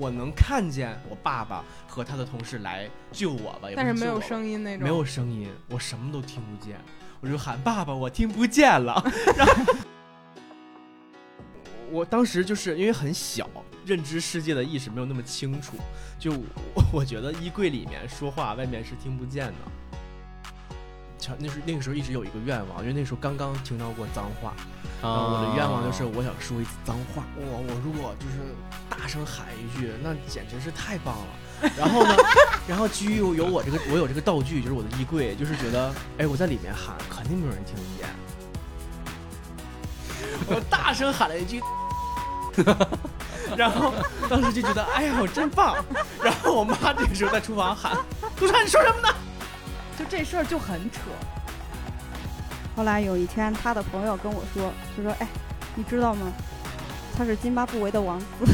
我能看见我爸爸和他的同事来救我吧，也不但是没有救我吧声音那种，没有声音，我什么都听不见，我就喊爸爸，我听不见了。然后我当时就是因为很小，认知世界的意识没有那么清楚，就我 我觉得衣柜里面说话，外面是听不见的。瞧，那是那个时候一直有一个愿望，因为那时候刚刚听到过脏话，然后我的愿望就是我想说一次脏话。哇，我如果就是大声喊一句，那简直是太棒了。然后呢，然后基于有有我这个我有这个道具，就是我的衣柜，就是觉得哎我在里面喊肯定没有人听得见。我大声喊了一句，然后当时就觉得哎呀我真棒。然后我妈这个时候在厨房喊：“杜川你说什么呢？”就这事儿就很扯。后来有一天，他的朋友跟我说，就说：“哎，你知道吗？他是津巴布韦的王子。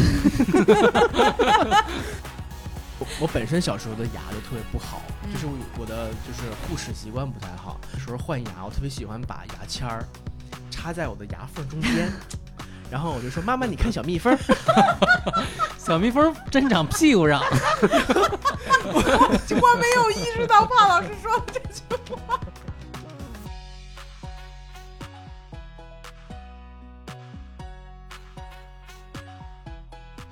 我我本身小时候的牙就特别不好，嗯就是我我的就是护齿习惯不太好。那时候换牙，我特别喜欢把牙签儿插在我的牙缝中间，然后我就说：“妈妈，你看小蜜蜂儿。小蜜蜂真长屁股上，我没有意识到帕老师说的这句话。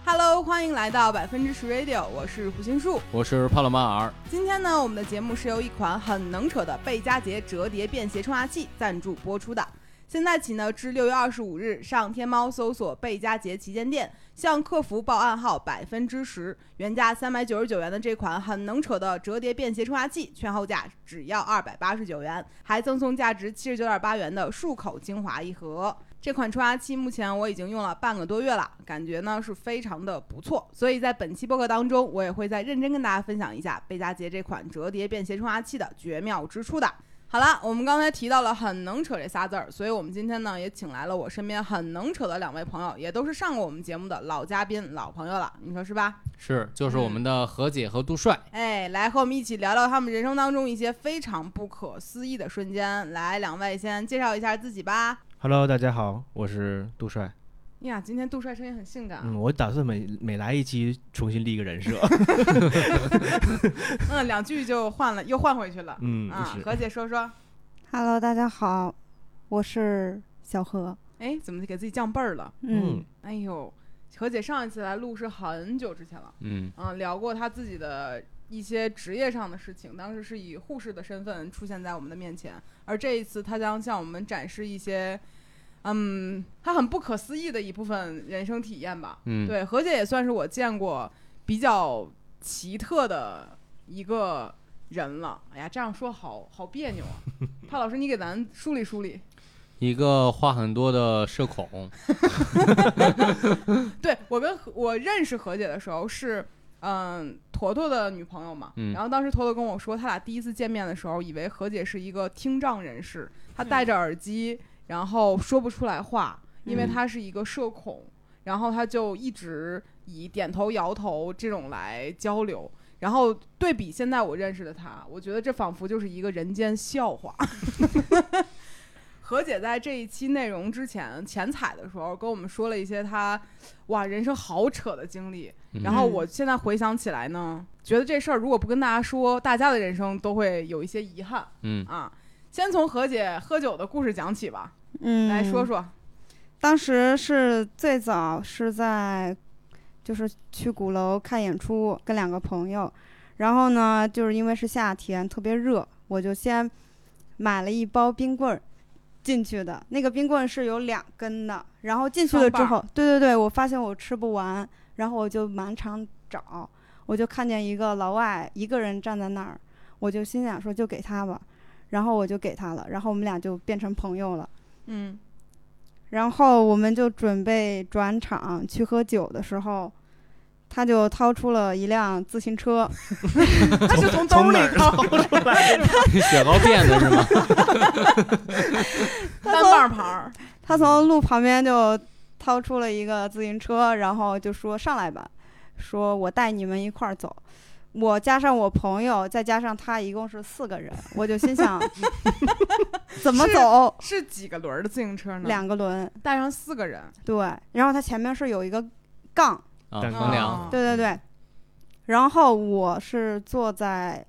Hello，欢迎来到百分之十 Radio，我是胡心树。我是帕洛马尔。今天呢，我们的节目是由一款很能扯的贝佳杰折叠便携冲牙器赞助播出的。现在起呢，至六月二十五日，上天猫搜索“贝佳杰旗舰店”，向客服报暗号百分之十，原价三百九十九元的这款很能扯的折叠便携冲牙器，券后价只要二百八十九元，还赠送价值七十九点八元的漱口精华一盒。这款冲牙器目前我已经用了半个多月了，感觉呢是非常的不错，所以在本期播客当中，我也会再认真跟大家分享一下贝佳节这款折叠便携冲牙器的绝妙之处的。好了，我们刚才提到了“很能扯”这仨字儿，所以我们今天呢也请来了我身边很能扯的两位朋友，也都是上过我们节目的老嘉宾、老朋友了，你说是吧？是，就是我们的何姐和杜帅。哎，来和我们一起聊聊他们人生当中一些非常不可思议的瞬间。来，两位先介绍一下自己吧。Hello，大家好，我是杜帅。呀，今天杜帅声音很性感啊。嗯，我打算每每来一期重新立一个人设。嗯，两句就换了，又换回去了。嗯，啊，何姐说说，Hello，大家好，我是小何。哎，怎么给自己降辈儿了？嗯，哎呦，何姐上一次来录是很久之前了，嗯，嗯，聊过她自己的一些职业上的事情，当时是以护士的身份出现在我们的面前，而这一次她将向我们展示一些，嗯，他很不可思议的一部分人生体验吧。嗯，对，何姐也算是我见过比较奇特的一个人了。哎呀，这样说好好别扭啊！潘老师，你给咱梳理梳理。一个话很多的社恐。对我跟何我认识何姐的时候是，嗯，坨坨的女朋友嘛。嗯然后当时坨坨跟我说，他俩第一次见面的时候，以为何姐是一个听障人士，她戴着耳机，然后说不出来话，因为嗯她是一个社恐，然后他就一直以点头摇头这种来交流。然后对比现在我认识的他，我觉得这仿佛就是一个人间笑话。何姐在这一期内容之前前采的时候，跟我们说了一些她哇人生好扯的经历。嗯然后我现在回想起来呢，觉得这事儿如果不跟大家说，大家的人生都会有一些遗憾嗯，啊。先从何姐喝酒的故事讲起吧，嗯，来说。说。当时是最早是在，就是去鼓楼看演出，跟两个朋友，然后呢，就是因为是夏天，特别热，我就先买了一包冰棍儿进去的。那个冰棍是有两根的，然后进去了之后，对对对，我发现我吃不完，然后我就满场找，我就看见一个老外一个人站在那儿，我就心想说就给他吧，然后我就给他了，然后我们俩就变成朋友了。嗯，然后我们就准备转场去喝酒的时候，他就掏出了一辆自行车，他是从兜里掏出来的，雪糕辫子是吗？单棒。他从路旁边就掏出了一个自行车，然后就说上来吧，说我带你们一块儿走。我加上我朋友，再加上他，一共是四个人。我就心想，怎么走？是几个轮儿的自行车呢？两个轮，带上四个人，对。然后他前面是有一个杠，梁啊对对对，然后我是坐在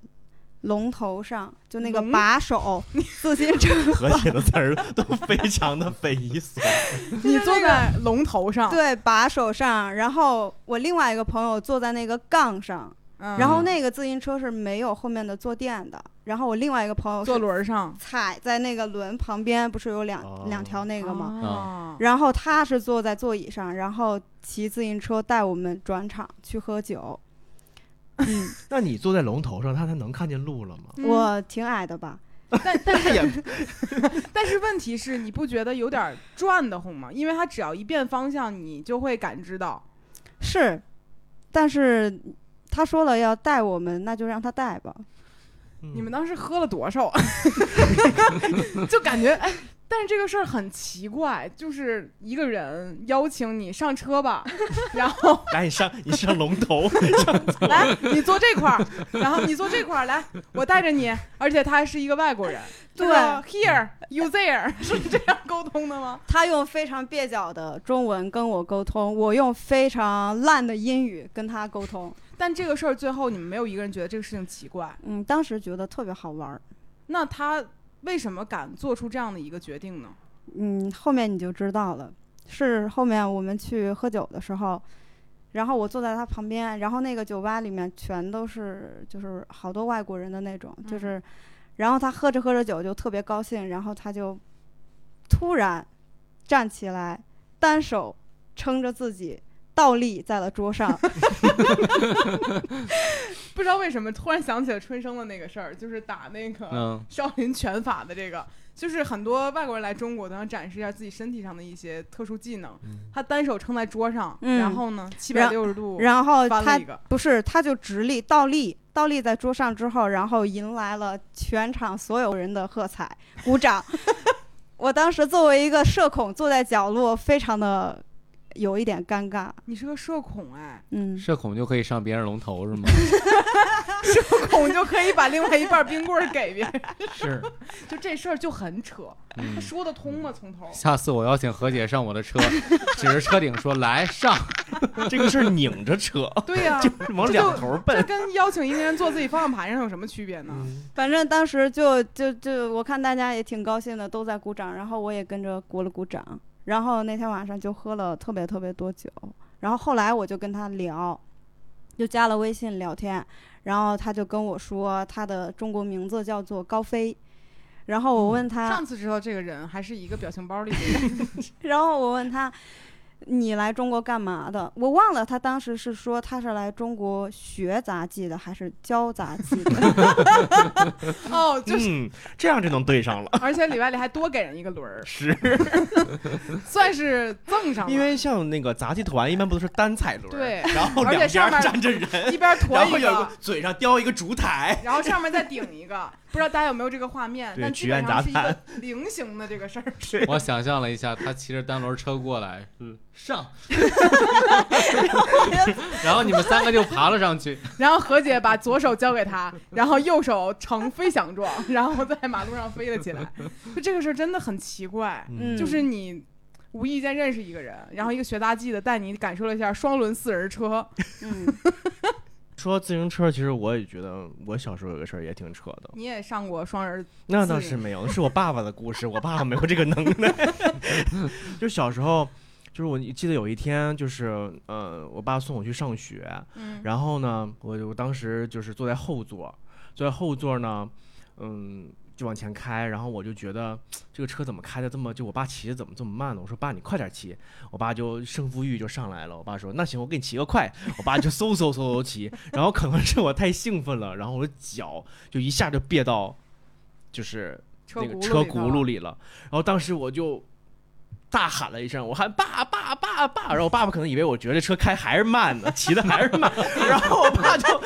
龙头上，就那个把手自行车，和谐的词儿 都非常的匪夷所思。你坐在龙头上，对把手上，然后我另外一个朋友坐在那个杠上，嗯，然后那个自行车是没有后面的坐垫的，然后我另外一个朋友坐轮儿上踩在那个轮旁边，不是有两、哦两条那个吗？吗？然后他是坐在座椅上，然后骑自行车带我们转场去喝酒。嗯，那你坐在龙头上，他他能看见路了吗？嗯我挺矮的吧？但但是也 但是问题是，你不觉得有点转的慌吗？因为它只要一变方向，你就会感知到。是，但是他说了要带我们，那就让他带吧。你们当时喝了多少？就感觉哎，但是这个事儿很奇怪，就是一个人邀请你上车吧，然后来，你上你上龙头，来你坐这块儿，然后你坐这块儿来，我带着你，而且他还是一个外国人，对，here you there 是这样沟通的吗？他用非常蹩脚的中文跟我沟通，我用非常烂的英语跟他沟通。但这个事儿最后你们没有一个人觉得这个事情奇怪，嗯，当时觉得特别好玩儿。那他为什么敢做出这样的一个决定呢？嗯，后面你就知道了。是后面我们去喝酒的时候，然后我坐在他旁边，然后那个酒吧里面全都是就是好多外国人的那种，就嗯是，然后他喝着喝着酒就特别高兴，然后他就突然站起来，单手撑着自己倒立在了桌上。不知道为什么突然想起了春生的那个事儿，就是打那个嗯，少林拳法的这个，就是很多外国人来中国都想展示一下自己身体上的一些特殊技能。他单手撑在桌上，嗯然后呢，七百六十度然后他不是，他就直立倒立，倒立在桌上之后，然后迎来了全场所有人的喝彩、鼓掌。我当时作为一个社恐，坐在角落，非常的有一点尴尬。你是个社恐哎，嗯，社恐就可以上别人龙头是吗？社恐就可以把另外一半冰棍儿给别人，是，就这事儿就很扯。说得通吗？从头。下次我邀请何姐上我的车，指着车顶说：“来上。这个是拧着扯，对呀、就是往两头奔这奔。跟邀请一个人坐自己方向盘上有什么区别呢？反正当时就就就我看大家也挺高兴的，都在鼓掌，然后我也跟着鼓了鼓掌。然后那天晚上就喝了特别特别多酒，然后后来我就跟他聊，就加了微信聊天，然后他就跟我说他的中国名字叫做高飞，然后我问他，上次知道这个人还是一个表情包里的人，然后我问他。你来中国干嘛的？我忘了，他当时是说他是来中国学杂技的，还是教杂技的？哦，就是，嗯，这样就能对上了。而且里外里还多给人一个轮儿，是 算是赠上了。因为像那个杂技团一般不都是单踩轮，对然后而且两上面边站着人，一边驮一然后有一个个，嘴上叼一个烛台，然后上面再顶一个，不知道大家有没有这个画面？对但基本曲苑杂上是一个 菱形的这个事儿。”我想象了一下，他骑着单轮车过来，嗯，上，然后你们三个就爬了上去。然后何姐把左手交给他，然后右手呈飞翔状，然后在马路上飞了起来。就这个事儿真的很奇怪，嗯，就是你无意间认识一个人，然后一个学杂技的带你感受了一下双轮四人车。嗯，说自行车，其实我也觉得，我小时候有个事儿也挺扯的。你也上过双人，那倒是没有，是我爸爸的故事，我爸爸没有这个能耐。就小时候，就是我记得有一天，就是呃，我爸送我去上学，嗯，然后呢，我我当时就是坐在后座，坐在后座呢，嗯。就往前开，然后我就觉得 这个车怎么开的这么，就我爸骑的怎么这么慢呢？我说爸，你快点骑。我爸就胜负欲就上来了。我爸说那行，我给你骑个快。我爸就嗖嗖嗖嗖骑，然后可能是我太兴奋了，然后我的脚就一下就别到，就是那个车轱辘里了。然后当时我就 大喊了一声，我喊爸爸爸爸，然后我爸爸可能以为我觉得车开还是慢呢，骑的还是慢，然后我爸就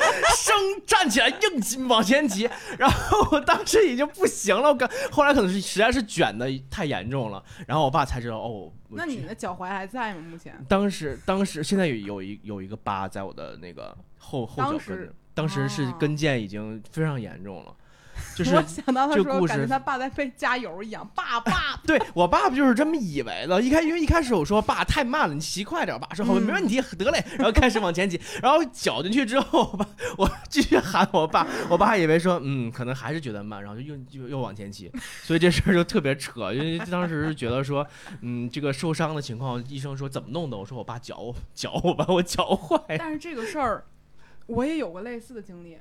生站起来硬骑往前挤，然后我当时已经不行了，我感后来可能是实在是卷的太严重了，然后我爸才知道哦，那你的脚踝还在吗？目前？当时当时现在有有一有一个疤在我的那个后后脚跟当时，是哦跟腱已经非常严重了。就是我想到他说，感觉他爸在被加油一样，爸爸。对我爸不就是这么以为的？一开因为一开始我说爸太慢了，你骑快点。我爸说好，嗯没问题，得嘞。然后开始往前骑，然后搅进去之后，我爸我继续喊我爸，我爸以为说嗯，可能还是觉得慢，然后就又又又往前骑。所以这事儿就特别扯，因为当时是觉得说嗯，这个受伤的情况，医生说怎么弄的？我说我爸搅我搅我把我搅坏。但是这个事儿，我也有过类似的经历。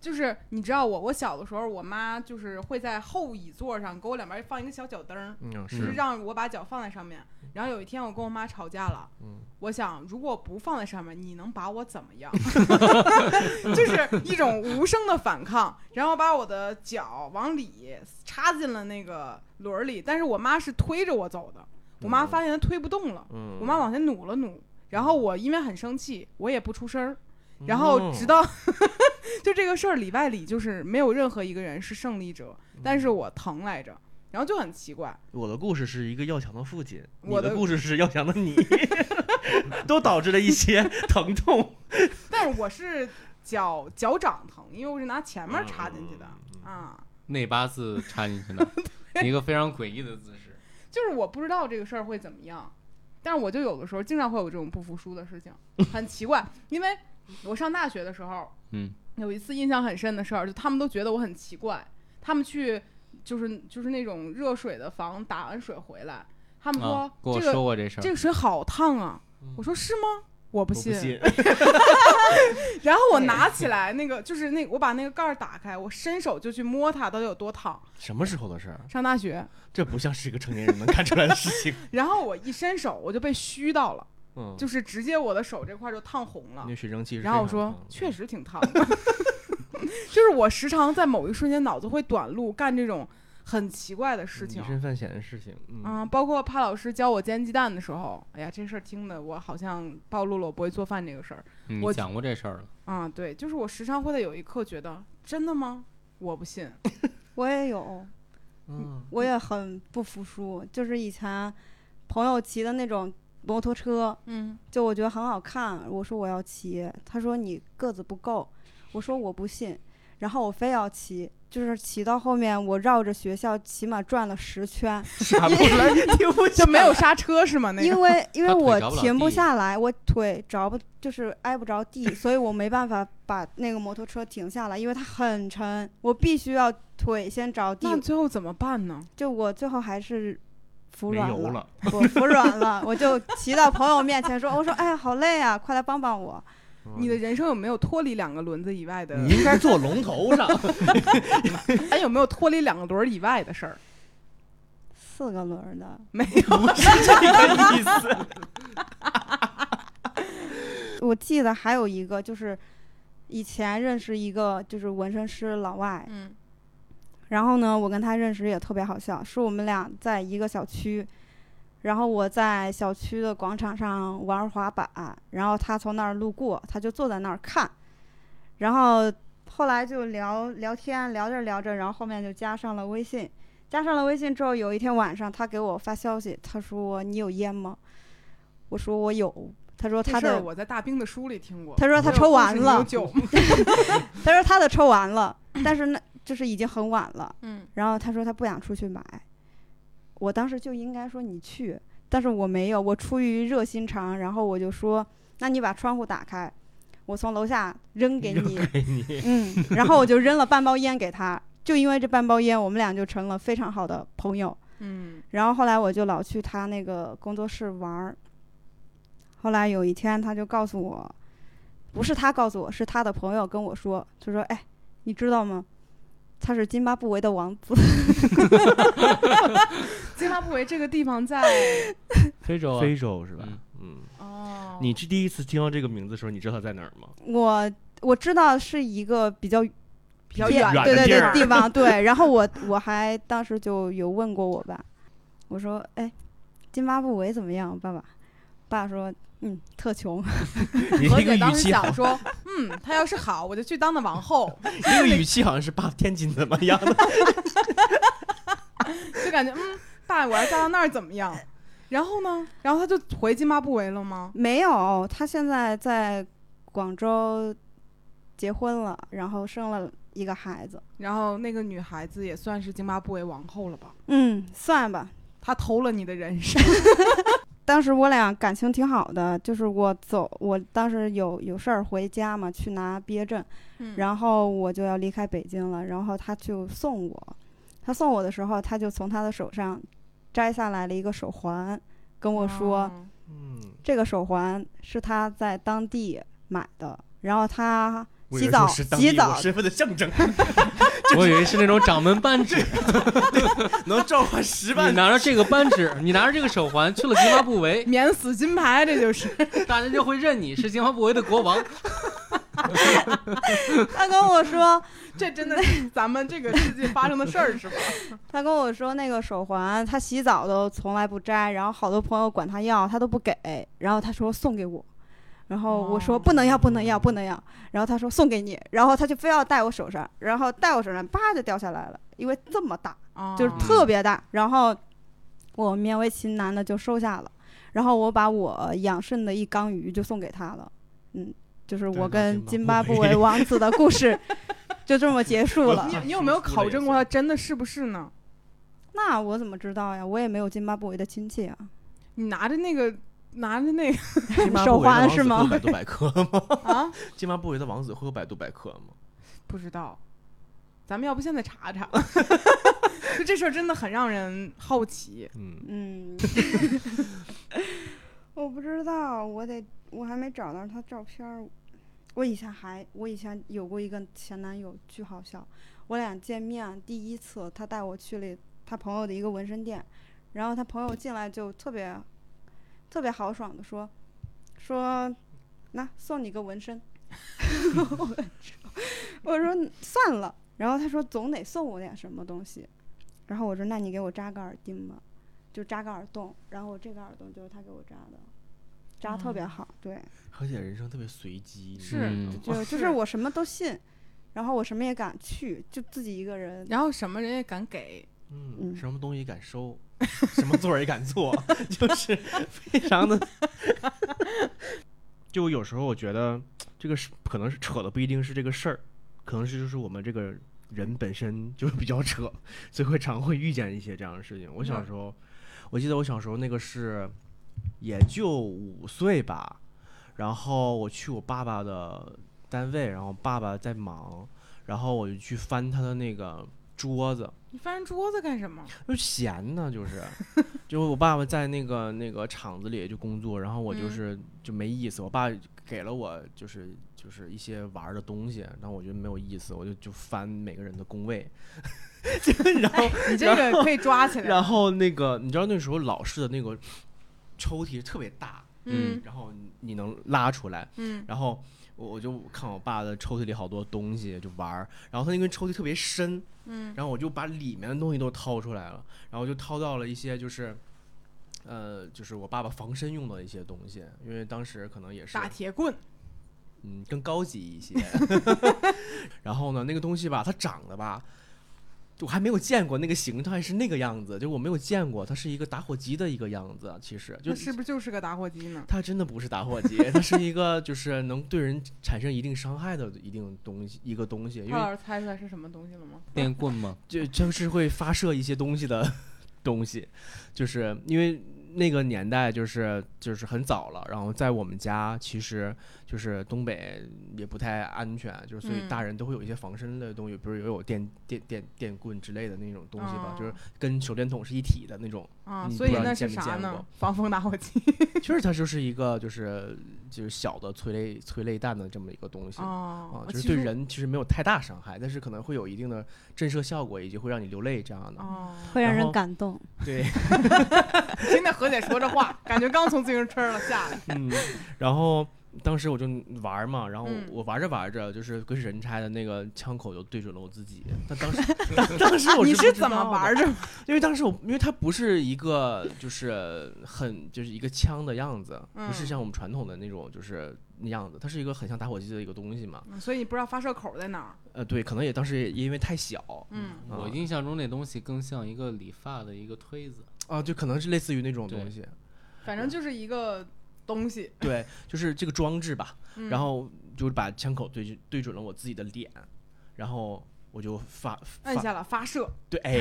就是你知道我，我小的时候，我妈就是会在后椅座上给我两边放一个小脚蹬儿，嗯，就是让我把脚放在上面。然后有一天我跟我妈吵架了，嗯我想如果不放在上面，你能把我怎么样？就是一种无声的反抗，然后把我的脚往里插进了那个轮儿里，但是我妈是推着我走的，我妈发现她推不动了，嗯，我妈往前努了努，然后我因为很生气，我也不出声儿，嗯然后直到 就这个事儿里外里就是没有任何一个人是胜利者，但是我疼来着，然后就很奇怪，我的故事是一个要强的父亲，你我的的故事是要强的你，都导致了一些 疼痛。但是我是脚脚掌疼，因为我是拿前面插进去的嗯啊，内八字插进去的，一个非常诡异的姿势。就是我不知道这个事儿会怎么样，但是我就有的时候经常会有这种不服输的事情，很奇怪，因为我上大学的时候，嗯，有一次印象很深的事儿，就他们都觉得我很奇怪，他们去就是就是那种热水的房打完水回来，他们说、啊，跟我这个说过这事儿。这个水好烫啊，我说是吗？我不信。信，然后我拿起来那个，就是那我把那个盖儿打开，我伸手就去摸它，到底有多烫。什么时候的事儿？上大学，这不像是一个成年人能干出来的事情。然后我一伸手，我就被虚到了，嗯，就是直接我的手这块儿就烫红了那。水蒸气是然后我。说确实挺烫的，就是我时常在某一瞬间脑子会短路，干这种很奇怪的事情以。身犯险的事情。嗯，嗯，包括帕老师教我煎鸡蛋的时候，哎呀，这事儿听的我好像暴露了我不会做饭这个事儿。我讲过这事儿了。啊，对，就是我时常会在有一刻觉得，真的吗？我不信。我也有，嗯我也很不服输。就是以前朋友骑的那种摩托车，嗯，就我觉得很好看，我说我要骑，他说你个子不够，我说我不信，然后我非要骑，就是骑到后面我绕着学校起码转了十圈，傻不出来，停不就没有刹车是吗？那个 因为因为我停不下来，我腿着不就是挨不着地，所以我没办法把那个摩托车停下来，因为它很沉，我必须要腿先着地那，最后怎么办呢？就我最后还是服软了，了。我服软了，我就骑到朋友面前说，我说哎呀好累啊，快来帮帮我。你的人生有没有脱离两个轮子以外的？你应该坐龙头上。还有没有脱离两个轮儿以外的事儿？四个轮儿的，没有。不是这个意思。我记得还有一个就是以前认识一个就是纹身师老外，嗯然后呢，我跟他认识也特别好笑，是我们俩在一个小区，然后我在小区的广场上玩滑板，然后他从那儿路过，他就坐在那儿看，然后后来就聊聊天，聊着聊着，然后后面就加上了微信，加上了微信之后，有一天晚上他给我发消息，他说你有烟吗？我说我有，他说他的我在大兵的书里听过。他说他抽完了？他说他的抽完了，但是那就是已经很晚了。嗯然后他说他不想出去买，我当时就应该说你去，但是我没有，我出于热心肠，然后我就说，那你把窗户打开，我从楼下扔给你，给你。嗯，然后我就扔了半包烟给他，就因为这半包烟，我们俩就成了非常好的朋友。嗯然后后来我就老去他那个工作室玩儿。后来有一天，他就告诉我，不是他告诉我，是他的朋友跟我说，就说：“哎，你知道吗？他是津巴布韦的王子。津巴布韦这个地方在 非洲啊，非洲是吧嗯？嗯。哦，你是第一次听到这个名字的时候，你知道他在哪儿吗？我我知道是一个比较比较远对对的地儿对地方，对。然后我我还当时就有问过我爸，我说：“哎，津巴布韦怎么样，爸爸？”爸说：“嗯，特穷。你这个何姐当时语气好想，说，嗯，他要是好，我就去当那王后，这个语气好像是爸天津怎么样的？就感觉嗯，爸，我要嫁到那儿怎么样？然后呢？然后他就回津巴布韦了吗？没有，他现在在广州结婚了，然后生了一个孩子。然后那个女孩子也算是津巴布韦王后了吧？嗯，算吧。她偷了你的人生。当时我俩感情挺好的，就是我走，我当时有有事儿回家嘛，去拿毕业证，嗯。然后我就要离开北京了，然后他就送我，他送我的时候，他就从他的手上摘下来了一个手环，跟我说、哦。嗯，这个手环是他在当地买的，然后他洗澡是当洗澡我身份的象征，我以为是那种掌门扳指，能召唤十万你。拿着这个扳指，你拿着这个手环去了津巴布韦，免死金牌，这就是。大家就会认你是津巴布韦的国王。他跟我说，这真的是咱们这个世界发生的事儿，是吧？他跟我说那个手环他洗澡都从来不摘，然后好多朋友管他要，他都不给，然后他说送给我。然后我说哦不能要，不能要，不能要。然后他说送给你，然后他就非要戴我手上，然后戴我手上，叭就掉下来了，因为这么大，哦就是特别大。然后我勉为其难的就收下了，然后我把我养肾的一缸鱼就送给他了。嗯，就是我跟津巴布韦王子的故事 就这么结束了你。你有没有考证过他真的是不是呢？那我怎么知道呀？我也没有津巴布韦的亲戚啊。你拿着那个拿着那个手津巴布韦的王子环是吗会有百度百科吗？啊，津巴布韦的王子会有百度百科吗？不知道。咱们要不现在查查？就这事儿真的很让人好奇。嗯，嗯，我不知道，我得我还没找到他照片儿。我以前还我以前有过一个前男友，巨好笑。我俩见面第一次，他带我去了他朋友的一个纹身店，然后他朋友进来就特别特别豪爽的说说，那送你个纹身。我说算了，然后他说总得送我点什么东西，然后我说那你给我扎个耳钉吧。就扎个耳洞，然后我这个耳洞就是他给我扎的，扎特别好，对，而且人生特别随机，是就就是我什么都信，然后我什么也敢去，就自己一个人，然后什么人也敢给，嗯，嗯。什么东西敢收，什么座儿也敢坐，就是非常的。就有时候我觉得这个是可能是扯的不一定是这个事儿，可能是就是我们这个人本身就是比较扯，所以会常会遇见一些这样的事情。我小时候，我记得我小时候那个是也就五岁吧，然后我去我爸爸的单位，然后爸爸在忙，然后我就去翻他的那个桌子，你翻桌子干什么？就闲呢，就是，就我爸爸在那个那个厂子里就工作，然后我就嗯。是就没意思，我爸给了我就是就是一些玩的东西，然后我觉得没有意思，我就就翻每个人的工位，然后你这个可以抓起来。然后那个你知道那时候老式的那个抽屉特别大，嗯。然后你能拉出来，嗯。然后我我就看我爸的抽屉里好多东西就玩儿，然后他那个抽屉特别深，嗯然后我就把里面的东西都掏出来了，然后就掏到了一些就是，呃，就是我爸爸防身用的一些东西，因为当时可能也是大铁棍，嗯更高级一些。然后呢，那个东西吧，它长得吧，就我还没有见过那个形态是那个样子，就我没有见过，它是一个打火机的一个样子，其实就是不是就是个打火机呢？它真的不是打火机，它是一个就是能对人产生一定伤害的一定东西，一个东西，因为老师猜出来是什么东西了吗？电棍吗？就就是会发射一些东西的 东西，就是因为那个年代就是就是很早了，然后在我们家其实就是东北也不太安全，就是所以嗯大人都会有一些防身的东西，比如也有电电电电棍之类的那种东西吧，就是哦跟手电筒是一体的那种。啊，你所以那是啥呢没见过？防风打火机。其实它就是一个就是就是小的催泪催泪弹的这么一个东西。哦啊，，就是对人其实没有太大伤害，但是可能会有一定的震慑效果，以及会让你流泪这样的。哦，会让人感动。对，何姐说这话，感觉刚从自行车上下来。嗯，然后当时我就玩嘛，然后嗯我玩着玩着，就是鬼使神差的那个枪口就对准了我自己。但当时 当当时我你是是怎么玩儿？着？因为当时我因为它不是一个就是很就是一个枪的样子，不是嗯像我们传统的那种就是那样子，它是一个很像打火机的一个东西嘛。所以你不知道发射口在哪儿。呃，对，可能也当时也因为太小，嗯，啊我印象中那东西更像一个理发的一个推子。啊，就可能是类似于那种东西。反正就是一个东西。对，就是这个装置吧。嗯然后就是把枪口对对准了我自己的脸，然后我就发发按下了发射，对，哎，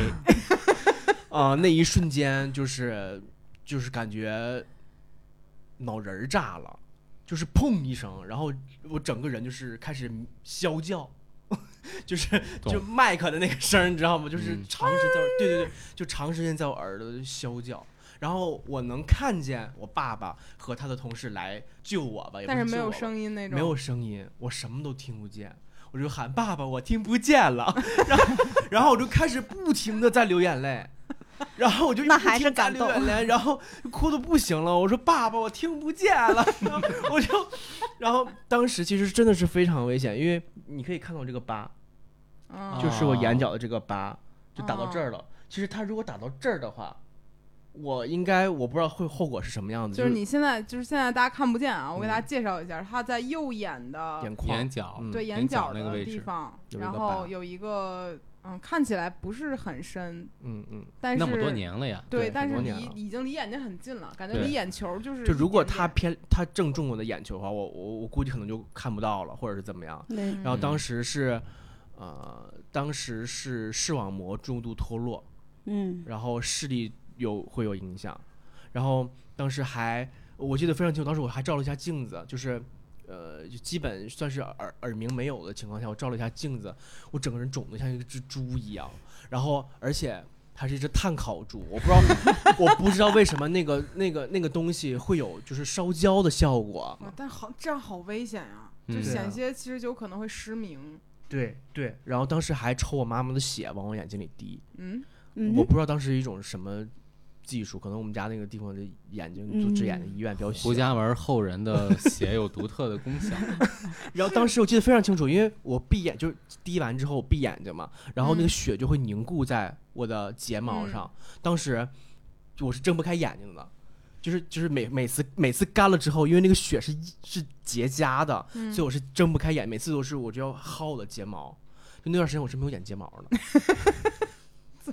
啊、那一瞬间就是就是感觉脑仁儿炸了，就是砰一声，然后我整个人就是开始啸叫，就是就麦克的那个声，你知道吗？就是嗯。长时间，对对对，就长时间在我耳朵里啸叫。然后我能看见我爸爸和他的同事来救我吧，也不但是没有声音那种，没有声音，我什么都听不见，我就喊爸爸，我听不见了，然后然后我就开始不停的在流眼泪，然后我就一那还是感动然后哭的不行了，我说爸爸，我听不见了，然后我就，然后当时其实真的是非常危险，因为你可以看到这个疤，嗯，就是我眼角的这个疤，就打到这哦儿了。其实他如果打到这儿的话，我应该我不知道会后果是什么样子，就是你现在就是现在大家看不见啊，我给嗯大家介绍一下，他在右眼的眼眶眼角嗯对眼眼角那个位置地方，有一个然后有一个嗯看起来不是很深，嗯嗯，但是那么多年了呀，对对，但是离很多年了已经离眼睛很近了，感觉离眼球就是就如果他偏他正中我的眼球的话，我我我估计可能就看不到了，或者是怎么样。嗯然后当时是，呃，当时是视网膜重度脱落，嗯然后视力有会有影响，然后当时还我记得非常清楚，当时我还照了一下镜子，就是。呃，就基本算是耳耳鸣没有的情况下，我照了一下镜子，我整个人肿得像一只猪一样，然后而且它是一只碳烤猪，我不知道，我不知道为什么那个那个那个东西会有就是烧焦的效果，啊但好这样好危险呀，就嗯险些其实有可能会失明。对对，然后当时还抽我妈妈的血往我眼睛里滴，嗯，嗯？我不知道当时一种什么技术，可能我们家那个地方的眼睛做治眼的医院比较小。胡家门后人的血有独特的功效。然后当时我记得非常清楚，因为我闭眼就是滴完之后我闭眼睛嘛，然后那个嗯血就会凝固在我的睫毛嗯上，当时就我是睁不开眼睛的。就是就是每每次每次干了之后，因为那个血是是结痂的，嗯所以我是睁不开眼，每次都是我就要薅我的睫毛。就那段时间我是没有眼睫毛的，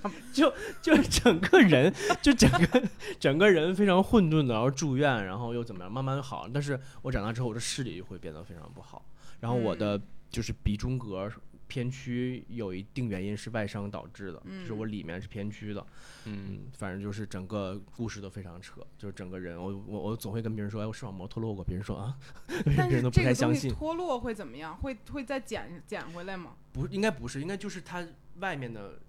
就 就整个人就整个整个人非常混沌的，然后住院，然后又怎么样，慢慢好。但是我长大之后，我的视力就会变得非常不好，然后我的就是鼻中隔偏曲，有一定原因是外伤导致的，就是我里面是偏曲的。嗯，嗯，反正就是整个故事都非常扯，就是整个人，我我我总会跟别人说，哎，我视网膜脱落过，别人说啊，别但是人都不这个东西太相信。脱落会怎么样？会会再捡捡回来吗？不，应该不是，应该就是它外面的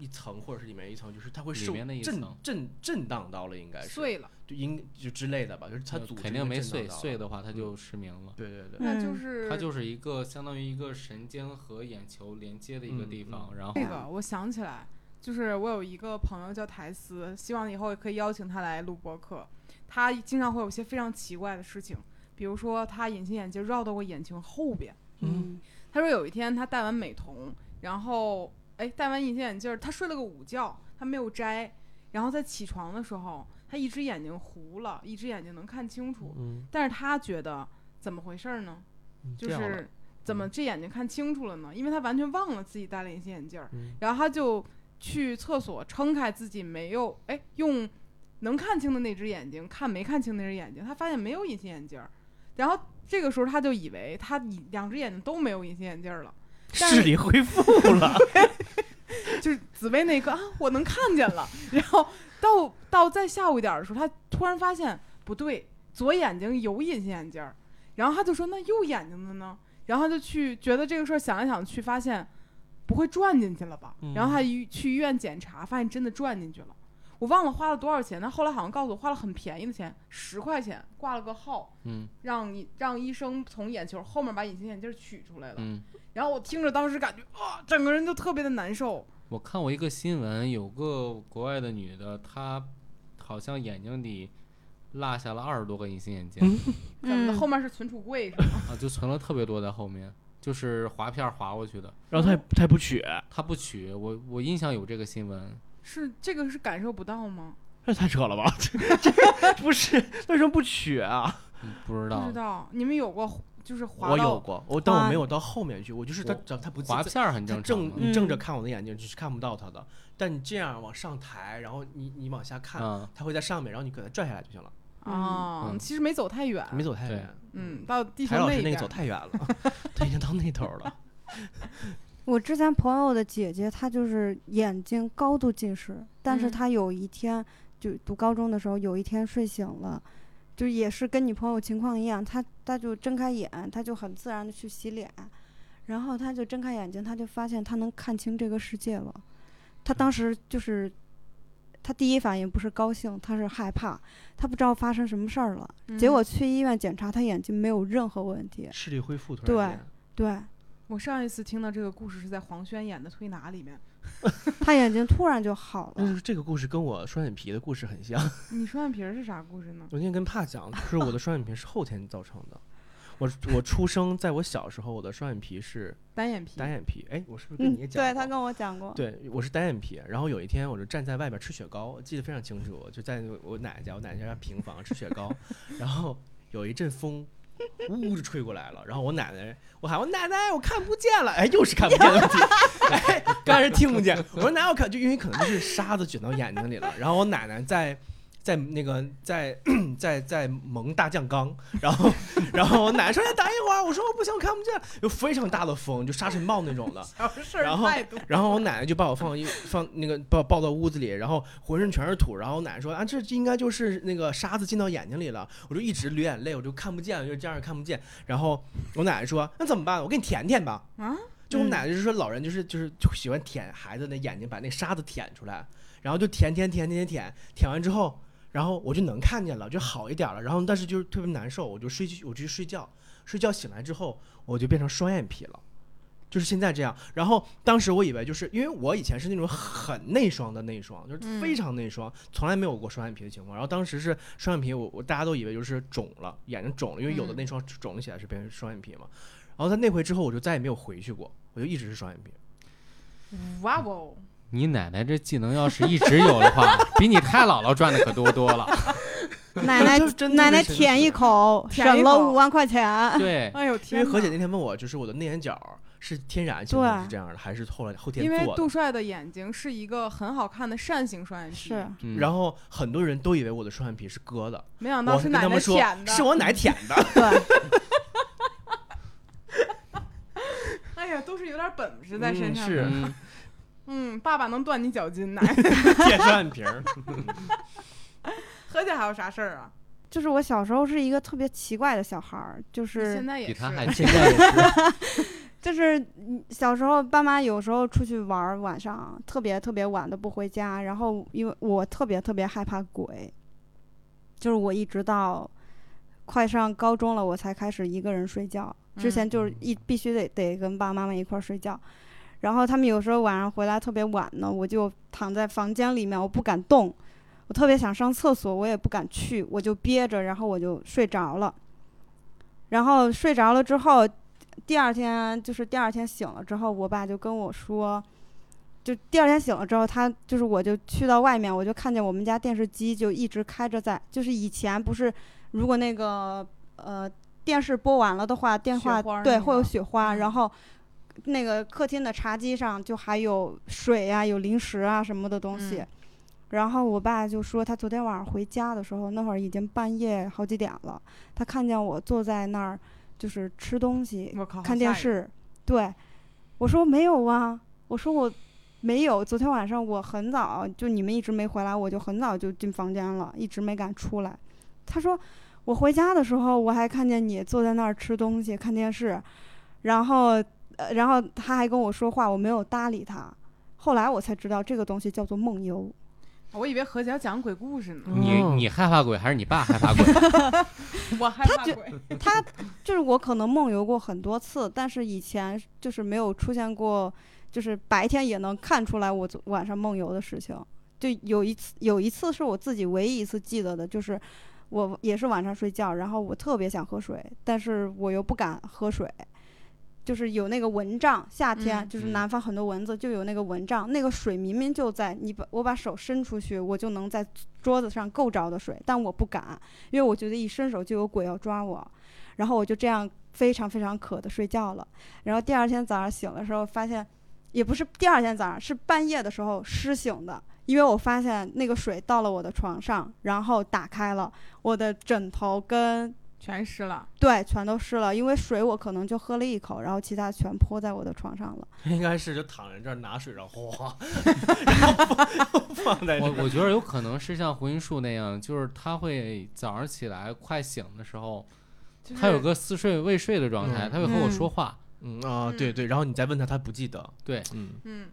一层或者是里面一层，就是它会里受震面那一层震震荡到了，应该是碎了，就应就之类的吧，就是它组肯定没碎，碎的话它就失明了。对对对，那就嗯 是它就是一个相当于一个神经和眼球连接的一个地嗯方，然后这个，我想起来，就是我有一个朋友叫台斯，希望以后也可以邀请他来录播客。他经常会有一些非常奇怪的事情，比如说他隐形眼镜绕到我眼睛后边。嗯他说有一天他戴完美瞳，然后哎戴完隐形眼镜儿，他睡了个午觉，他没有摘，然后在起床的时候，他一只眼睛糊了，一只眼睛能看清楚，嗯，但是他觉得怎么回事儿呢？就是怎么这眼睛看清楚了呢？因为他完全忘了自己戴了隐形眼镜然后他就去厕所撑开自己没有哎用能看清的那只眼睛看没看清那只眼睛，他发现没有隐形眼镜儿，然后这个时候他就以为他以两只眼睛都没有隐形眼镜儿了，视力恢复了，就是紫薇那一刻啊，我能看见了，然后到到再下午一点的时候，他突然发现不对，左眼睛有隐形眼镜儿，然后他就说那右眼睛的呢？然后他就去觉得这个事儿想来想去，发现不会转进去了吧？然后他医去医院检查，发现真的转进去了。我忘了花了多少钱，但后来好像告诉我花了很便宜的钱，十块钱挂了个号，嗯让你让医生从眼球后面把隐形眼镜取出来了。嗯，然后我听着当时感觉啊，整个人就特别的难受。我看过一个新闻，有个国外的女的，她好像眼睛里落下了二十多个隐形眼镜、怎么的？嗯后面是存储柜是吗？啊，就存了特别多在后面，就是划片儿划过去的。然后他也他也不取，她不取，我我印象有这个新闻，是这个是感受不到吗？这太扯了吧？这这不是为什么不取啊？嗯不知不道知道，你们有过就是滑我有过，我但我没有到后面去，我就是他我他他不滑片儿很正常。正你正着嗯看我的眼睛，就是看不到他的。但你这样往上抬，然后你你往下看，嗯，他会在上面，然后你给他拽下来就行了，哦，嗯其实没走太远，没走太远。嗯，到地球台老师那个走太远了，他已经到那头了。我之前朋友的姐姐，她就是眼睛高度近视，但是嗯她有一天就读高中的时候，有一天睡醒了，就也是跟你朋友情况一样，她她就睁开眼，她就很自然的去洗脸，然后她就睁开眼睛，她就发现她能看清这个世界了。她当时就是，她第一反应不是高兴，她是害怕，她不知道发生什么事儿了。结嗯果去医院检查，她眼睛没有任何问题。视力恢复突对然间，对我上一次听到这个故事是在黄轩演的《推拿》里面。他眼睛突然就好了。但是这个故事跟我双眼皮的故事很像。你双眼皮儿是啥故事呢？我那天跟帕讲，是我的双眼皮是后天造成的。我我出生在我小时候，我的双眼皮是单眼皮。单眼皮。哎，我是不是跟嗯你也，讲过？对他跟我讲过。对，我是单眼皮。然后有一天，我就站在外边吃雪糕，我记得非常清楚，就在我奶奶家，我奶奶家平房吃雪糕，然后有一阵风。呜呜就吹过来了，然后我奶奶，我喊我奶奶，我看不见了，哎，又是看不见的问题，哎，刚开始听不见，我说哪有看，就因为可能就是沙子卷到眼睛里了，然后我奶奶在在那个在 在在蒙大酱缸，然后 然后我奶奶说哎等一会儿，我说我不行，我看不见，有非常大的风，就沙尘暴那种的，然后。然后我奶奶就把我放一放那个抱抱到屋子里，然后浑身全是土，然后我奶奶说啊，这应该就是那个沙子进到眼睛里了，我就一直流眼泪，我就看不见，就这样看不见。然后我奶奶说那怎么办？我给你舔舔吧。啊，就我嗯奶奶就是说老人就是就是就喜欢舔孩子的眼睛，把那沙子舔出来，然后就舔舔舔舔舔，舔完之后，然后我就能看见了，就好一点了。然后但是就是特别难受，我就睡去我就去睡觉，睡觉醒来之后我就变成双眼皮了。就是现在这样，然后当时我以为就是因为我以前是那种很内双的内双，就是非常内双，从来没有过双眼皮的情况。然后当时是双眼皮，我我大家都以为就是肿了，眼睛肿了，因为有的嗯内双肿了起来是变成双眼皮嘛。然后在那回之后，我就再也没有回去过，我就一直是双眼皮。哇哦！你奶奶这技能要是一直有的话，比你太姥姥赚的可多多了。奶奶就真的奶奶舔一口，省了五万块钱。对，哎呦因天因！为何姐那天问我，就是我的内眼角是天然性是这样的，还是后来后天因为？杜帅的眼睛是一个很好看的扇形双眼皮，是，嗯然后很多人都以为我的双眼皮是割的，没想到是奶奶舔的。是我奶舔的。对，哎呀，都是有点本事在身上。嗯是嗯，嗯，爸爸能断你脚筋，奶。舔双眼皮儿。何姐还有啥事儿啊？就是我小时候是一个特别奇怪的小孩儿，就是现在也是。比他还现在也是，就是嗯小时候爸妈有时候出去玩儿，晚上特别特别晚都不回家，然后因为我特别特别害怕鬼，就是我一直到快上高中了，我才开始一个人睡觉，之前就是一必须得得跟爸爸妈妈一块儿睡觉。然后他们有时候晚上回来特别晚呢，我就躺在房间里面，我不敢动，我特别想上厕所，我也不敢去，我就憋着，然后我就睡着了。然后睡着了之后，第二天就是第二天醒了之后，我爸就跟我说，就第二天醒了之后，他就是我就去到外面，我就看见我们家电视机就一直开着在，就是以前不是如果那个呃电视播完了的话，电话对会有雪花，嗯然后那个客厅的茶几上就还有水啊，有零食啊什么的东西。嗯然后我爸就说，他昨天晚上回家的时候，那会儿已经半夜好几点了，他看见我坐在那儿，就是吃东西，看电。视。对，我说没有啊，我说我没有。昨天晚上我很早，就你们一直没回来，我就很早就进房间了，一直没敢出来。他说我回家的时候，我还看见你坐在那儿吃东西、看电视，然后呃，然后他还跟我说话，我没有搭理他。后来我才知道这个东西叫做梦游。我以为何姐要讲鬼故事呢，你哦你害怕鬼还是你爸害怕鬼？我害怕鬼。他就是我可能梦游过很多次，但是以前就是没有出现过，就是白天也能看出来我昨晚上梦游的事情。就有一次，有一次是我自己唯一一次记得的，就是我也是晚上睡觉，然后我特别想喝水，但是我又不敢喝水。就是有那个蚊帐，夏天、就是南方很多蚊子，就有那个蚊帐，那个水明明就在你把我把手伸出去，我就能在桌子上够着的水，但我不敢，因为我觉得一伸手就有鬼要抓我，然后我就这样非常非常渴的睡觉了。然后第二天早上醒的时候，发现也不是第二天早上，是半夜的时候湿醒的，因为我发现那个水到了我的床上，然后打开了我的枕头跟全湿了。对，全都湿了，因为水我可能就喝了一口，然后其他全泼在我的床上了。应该是就躺在这儿拿水，然后哗，然后放 放在这儿。我我觉得有可能是像胡云树那样，就是他会早上起来快醒的时候，就是他有个似睡未睡的状态，嗯他会和我嗯说话。嗯啊，对嗯对，然后你再问他，他不记得。对，嗯，嗯，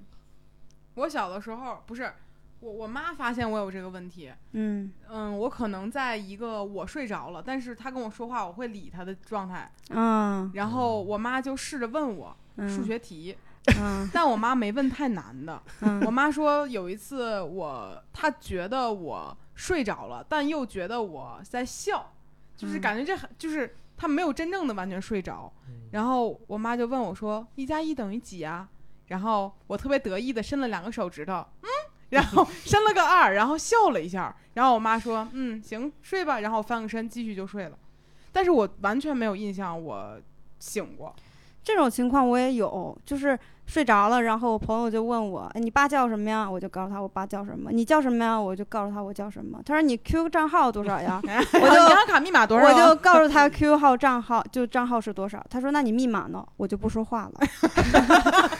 我小的时候不是我我妈发现我有这个问题，嗯。嗯，我可能在一个我睡着了，但是她跟我说话，我会理她的状态，嗯然后我妈就试着问我嗯，数学题，嗯 但我妈没问太难的。嗯。我妈说有一次我，她觉得我睡着了，但又觉得我在笑，就是嗯。感觉这很就是她没有真正的完全睡着。然后我妈就问我说：“一加一等于几啊？”然后我特别得意的伸了两个手指头，嗯，然后伸了个二，然后笑了一下。然后我妈说：“嗯，行，睡吧。”然后翻个身继续就睡了。但是我完全没有印象我醒过。这种情况我也有，就是睡着了，然后我朋友就问我，哎，你爸叫什么呀？我就告诉他我爸叫什么。你叫什么呀？我就告诉他我叫什么。他说你 QQ 账号多少呀？我就银行卡密码多少我啊？就告诉他 QQ 号账号就账号是多少。他说那你密码呢？我就不说话了。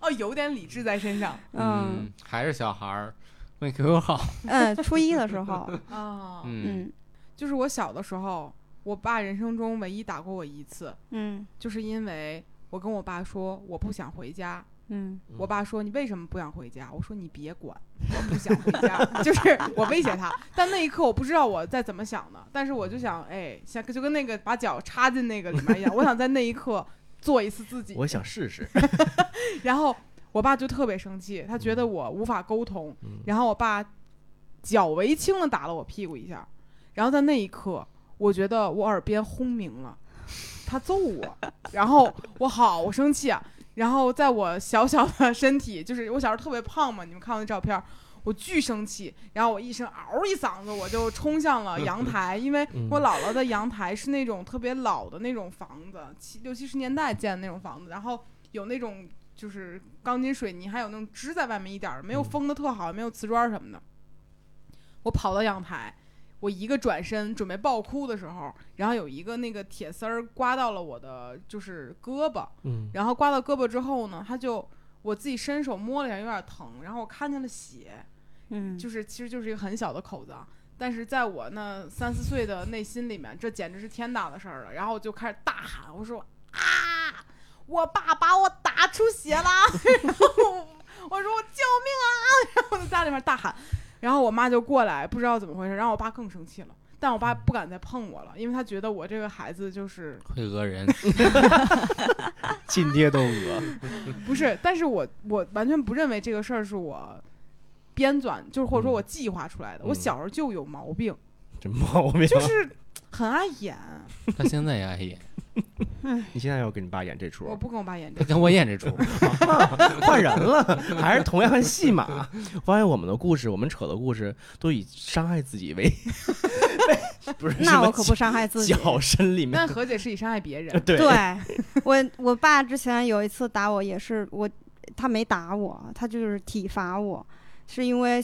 哦，有点理智在身上嗯还是小孩儿，问 QQ 号。嗯，初一的时候，啊。嗯，嗯就是我小的时候，我爸人生中唯一打过我一次，嗯就是因为我跟我爸说我不想回家。嗯我爸说你为什么不想回家？我说你别管，我不想回家，就是我威胁他。但那一刻我不知道我在怎么想的，但是我就想，哎，像就跟那个把脚插进那个里面一样，我想在那一刻做一次自己。我想试试。然后我爸就特别生气，他觉得我无法沟通，嗯然后我爸较为轻的打了我屁股一下，然后在那一刻，我觉得我耳边轰鸣了，他揍我，然后我好生气啊，然后在我小小的身体，就是我小时候特别胖嘛，你们看我那照片。我巨生气，然后我一声嗷一嗓子，我就冲向了阳台，因为嗯我姥姥的阳台是那种特别老的那种房子，七六七十年代建的那种房子，然后有那种就是钢筋水泥，还有那种支在外面一点儿，没有嗯封的特好，没有瓷砖什么的。我跑到阳台，我一个转身准备爆哭的时候，然后有一个那个铁丝儿刮到了我的就是胳膊，嗯。然后刮到胳膊之后呢，他就我自己伸手摸了一下，有点疼，然后我看见了血，嗯，就是其实就是一个很小的口子啊，但是在我那三四岁的内心里面，这简直是天大的事儿了。然后我就开始大喊，我说啊，我爸把我打出血了，然后我说我救命啊，然后我在家里面大喊，然后我妈就过来，不知道怎么回事，然后我爸更生气了。但我爸不敢再碰我了，因为他觉得我这个孩子就是会讹人。进爹都讹。不是，但是我我完全不认为这个事儿是我编纂，就是或者说嗯我计划出来的。我嗯小时候就有毛病，这毛病。就是很爱演。他现在也爱演，你现在要跟你爸演这出我，不跟我爸演这跟我演这出。换人了，还是同样的戏码。发现我们的故事，我们扯的故事都以伤害自己为，不是那我可不伤害自己。脚身里面但。何姐是以伤害别人。对对我，我爸之前有一次打我，也是我，他没打我，他就是体罚我，是因为，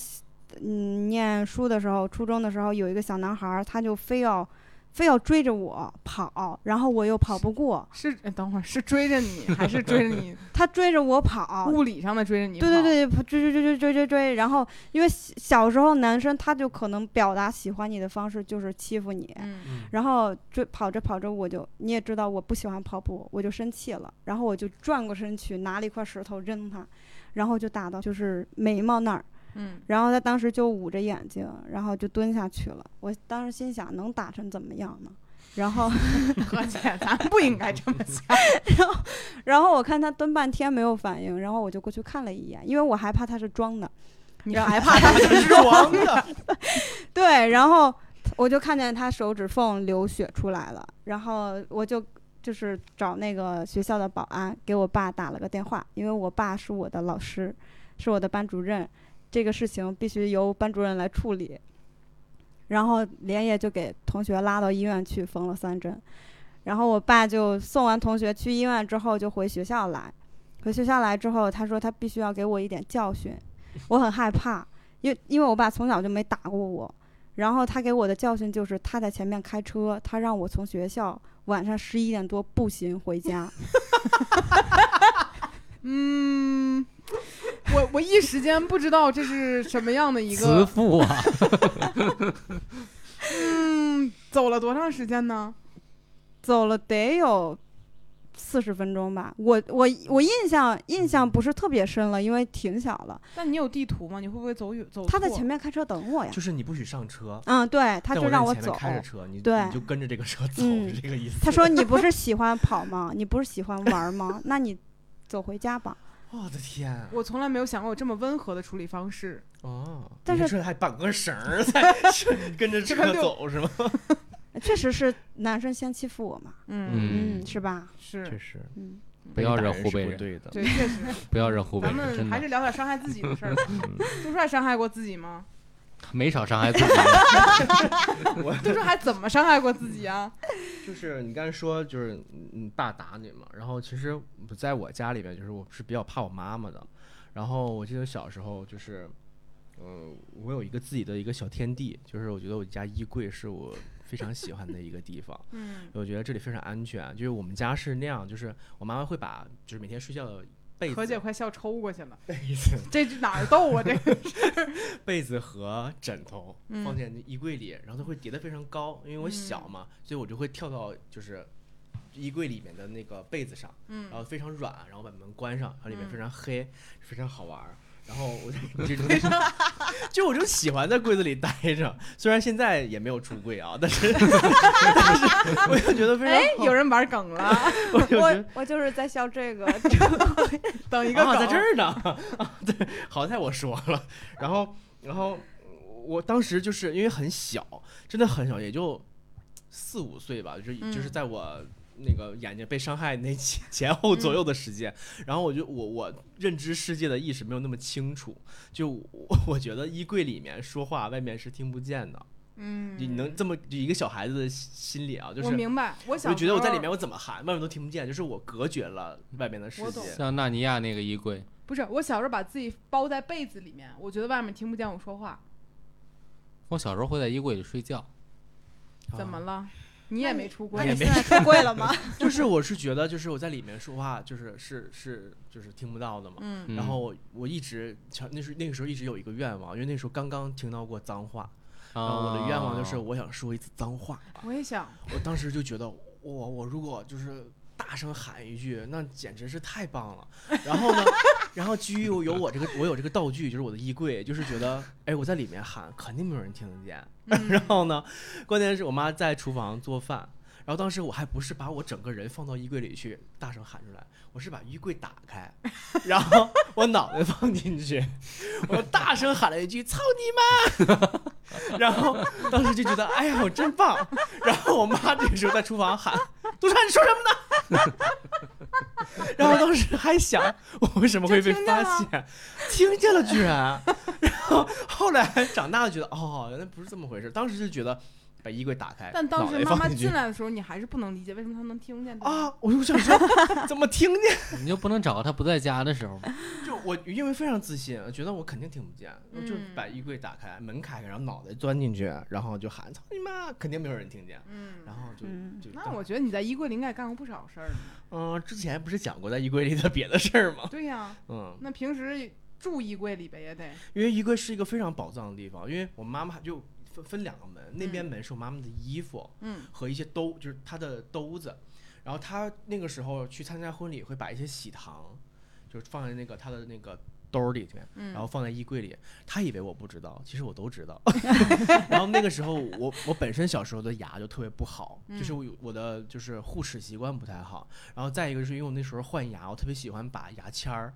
嗯，念书的时候，初中的时候有一个小男孩儿，他就非要，非要追着我跑，然后我又跑不过，是，哎等会儿是追着你，还是追着你？他追着我跑，物理上的追着你？对对。对，追追追追追追追，然后因为小小时候男生他就可能表达喜欢你的方式就是欺负你，嗯，然后追跑着跑着，我就你也知道我不喜欢跑步，我就生气了，然后我就转过身去拿了一块石头扔他，然后就打到就是眉毛那儿，嗯，然后他当时就捂着眼睛，然后就蹲下去了。我当时心想，能打成怎么样呢？然后，何姐，咱不应该这么想。然后然后我看他蹲半天没有反应，然后我就过去看了一眼，因为我害怕他是装的。你害怕他是装的，对，然后我就看见他手指缝流血出来了，然后我就就是找那个学校的保安给我爸打了个电话，因为我爸是我的老师，是我的班主任，这个事情必须由班主任来处理。然后连夜就给同学拉到医院去缝了三针，然后我爸就送完同学去医院之后就回学校来，回学校来之后他说他必须要给我一点教训，我很害怕，因因为我爸从小就没打过我，然后他给我的教训就是他在前面开车，他让我从学校晚上十一点多步行回家。嗯，我我一时间不知道这是什么样的一个慈个，父啊，嗯，走了多长时间呢？走了得有四十分钟吧。我我我印象印象不是特别深了，因为挺小了。但你有地图吗？你会不会走远走？他在前面开车等我呀。就是你不许上车，嗯，对，他就让我走。开着车，你对你就跟着这个车走，嗯是这个意思。他说：“你不是喜欢跑吗？你不是喜欢玩吗？那你走回家吧。我的天，我从来没有想过有这么温和的处理方式。哦，但是这还绑个绳儿在 跟着车走是吗？确实是男生先欺负我嘛，嗯，嗯嗯，是吧？是确实，嗯，不要惹湖北人，对的。对，确实。不要惹湖北咱们还是聊点伤害自己的事儿吧。嗯杜帅伤害过自己吗？没少伤害自己。我就是还怎么伤害过自己啊？就是你刚才说，就是你爸打你嘛，然后其实不在我家里边，就是我是比较怕我妈妈的。然后我记得小时候就是，嗯、我有一个自己的一个小天地，就是我觉得我家衣柜是我非常喜欢的一个地方。嗯我觉得这里非常安全，就是我们家是那样，就是我妈妈会把就是每天睡觉的何姐快笑抽过去了，被子、这是哪儿逗啊？这个 是被子和枕头嗯放在衣柜里，然后它会叠得非常高，因为我小嘛，所以我就会跳到就是衣柜里面的那个被子上，嗯然后非常软，然后把门关上，然后里面嗯非常黑，非常好玩儿。然后我就这种，就我就喜欢在柜子里待着，虽然现在也没有出柜啊，但是 但是我就觉得非常哎，好有人玩梗了，我我我就是在笑这个，等一个啊，在这儿呢。啊，对，好在我说了。然后，然后我当时就是因为很小，真的很小，也就四五岁吧，就是就是嗯在我。那个眼睛被伤害那前前后左右的时间，然后我就我我认知世界的意识没有那么清楚，就我我觉得衣柜里面说话，外面是听不见的。嗯，你能这么就一个小孩子的心理啊，就是我明白，我我小就觉得我在里面我怎么喊，外面都听不见，就是我隔绝了外面的世界。像纳尼亚那个衣柜，不是我小时候把自己包在被子里面，我觉得外面听不见我说话，我小时候会在衣柜里睡觉。怎么啊了？你也没出柜那你也没现在出柜了吗？就是我是觉得，就是我在里面说话，就是是是就是听不到的嘛。嗯嗯然后我我一直想，那时那个时候一直有一个愿望，因为那时候刚刚听到过脏话，然后我的愿望就是哦我想说一次脏话。我也想，我当时就觉得，我我如果就是大声喊一句，那简直是太棒了。然后呢，然后基于有有我这个我有这个道具，就是我的衣柜，就是觉得，哎，我在里面喊肯定没有人听得见。嗯 然后呢，关键是我妈在厨房做饭，然后当时我还不是把我整个人放到衣柜里去大声喊出来，我是把衣柜打开，然后我脑袋放进去，我大声喊了一句“操你妈”，然后当时就觉得哎呀我真棒，然后我妈这个时候在厨房喊“杜川你说什么呢？” 然后当时还想我为什么会被发现，听见了居然，然后后来长大了觉得哦原来不是这么回事，当时就觉得把衣柜打开，但当时妈妈进来的时候，你还是不能理解为什么她能听见。啊，我就想说 怎么听见？你就不能找个她不在家的时候吗？就我因为非常自信，觉得我肯定听不见，我就嗯把衣柜打开，门开开，然后脑袋钻进去，然后就喊操你妈，肯定没有人听见，嗯，然后就嗯就那我觉得你在衣柜里应该干过不少事儿呢。嗯、之前不是讲过在衣柜里的别的事儿吗？对呀，嗯，那平时住衣柜里呗也得。因为衣柜是一个非常宝藏的地方，因为我妈妈就分分两个门，那边门是我妈妈的衣服嗯和一些兜，就是她的兜子，然后她那个时候去参加婚礼会把一些喜糖，就是放在那个她的那个兜儿里面。嗯，然后放在衣柜里，她以为我不知道，其实我都知道。然后那个时候我我本身小时候的牙就特别不好，就是嗯我有我的就是护齿习惯不太好。然后再一个是因为我那时候换牙，我特别喜欢把牙签儿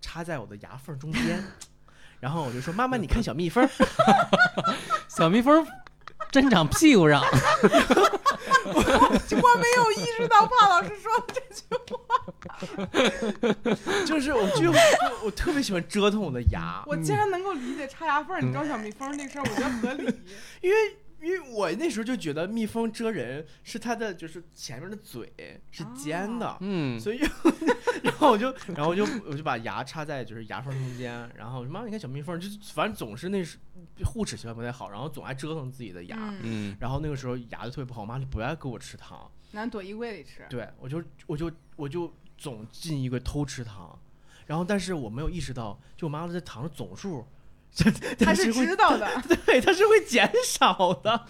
插在我的牙缝中间。然后我就说：“妈妈，你看小蜜蜂。小蜜蜂真长屁股上，我没有意识到帕老师说这句话 就是我就就我特别喜欢折腾我的牙，我竟然能够理解插牙缝儿你装小蜜蜂儿这事儿，我觉得合理。因为我那时候就觉得蜜蜂蛰人是它的就是前面的嘴是尖的，嗯，所以 然后我就然后我就我就把牙插在就是牙缝中间，然后妈你看小蜜蜂就反正总是那是护齿习惯不太好，然后总爱折腾自己的牙。嗯，嗯，然后那个时候牙就特别不好，我妈就不爱给我吃糖，咱躲衣柜里吃。对我就我就我就总进衣柜偷吃糖，然后但是我没有意识到，就我妈的这糖的总数，他是知道的，对，他是会减少的。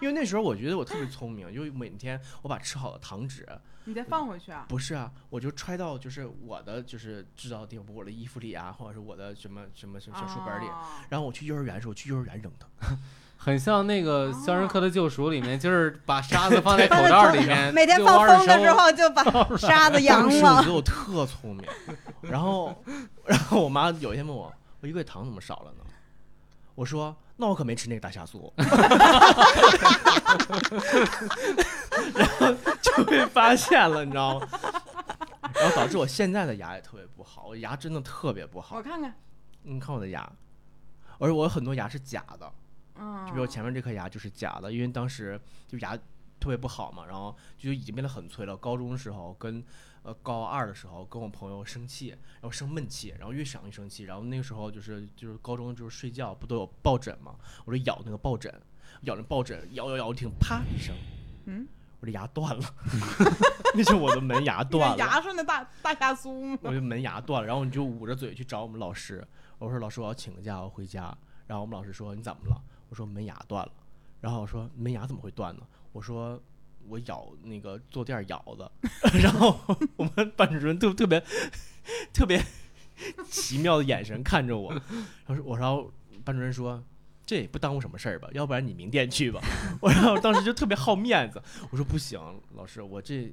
因为那时候我觉得我特别聪明，就每天我把吃好的糖纸，你再放回去啊。不是啊，我就揣到就是我的就是知道的地方，我的衣服里啊，或者是我的什么什么什么小书本里。哦然后我去幼儿园的时候，我去幼儿园扔它。很像那个《肖申克的救赎》里面，就是把沙子 放在口袋里面，每天放风的时收候就把沙子扬当时我了觉。得我特聪明，然后 然后我妈有一天问我，我衣柜糖怎么少了呢？我说那我可没吃那个大虾酥，然后就被发现了，你知道吗？然后导致我现在的牙也特别不好，我牙真的特别不好我。看看，你看我的牙，而且我有很多牙是假的，嗯，就比如前面这颗牙就是假的，因为当时就牙特别不好嘛，然后就已经变得很脆了。高中的时候跟呃高二的时候跟我朋友生气，然后生闷气，然后越想越生气，然后那个时候就是就是高中就是睡觉不都有抱枕吗，我就咬那个抱枕，咬那抱枕，咬咬咬，我听啪一声，嗯，我的牙断了，那是我的门牙断了。牙是那大大牙酥吗？我的门牙断了，然后你就捂着嘴去找我们老师，我说老师我要请个假，我要回家。然后我们老师说你怎么了？我说门牙断了。然后我说门牙怎么会断呢？我说我咬那个坐垫咬的。然后我们班主任特特别特别奇妙的眼神看着我，然后说我然后班主任说。这也不耽误什么事儿吧？要不然你明天去吧。我然后当时就特别好面子，我说不行，老师，我这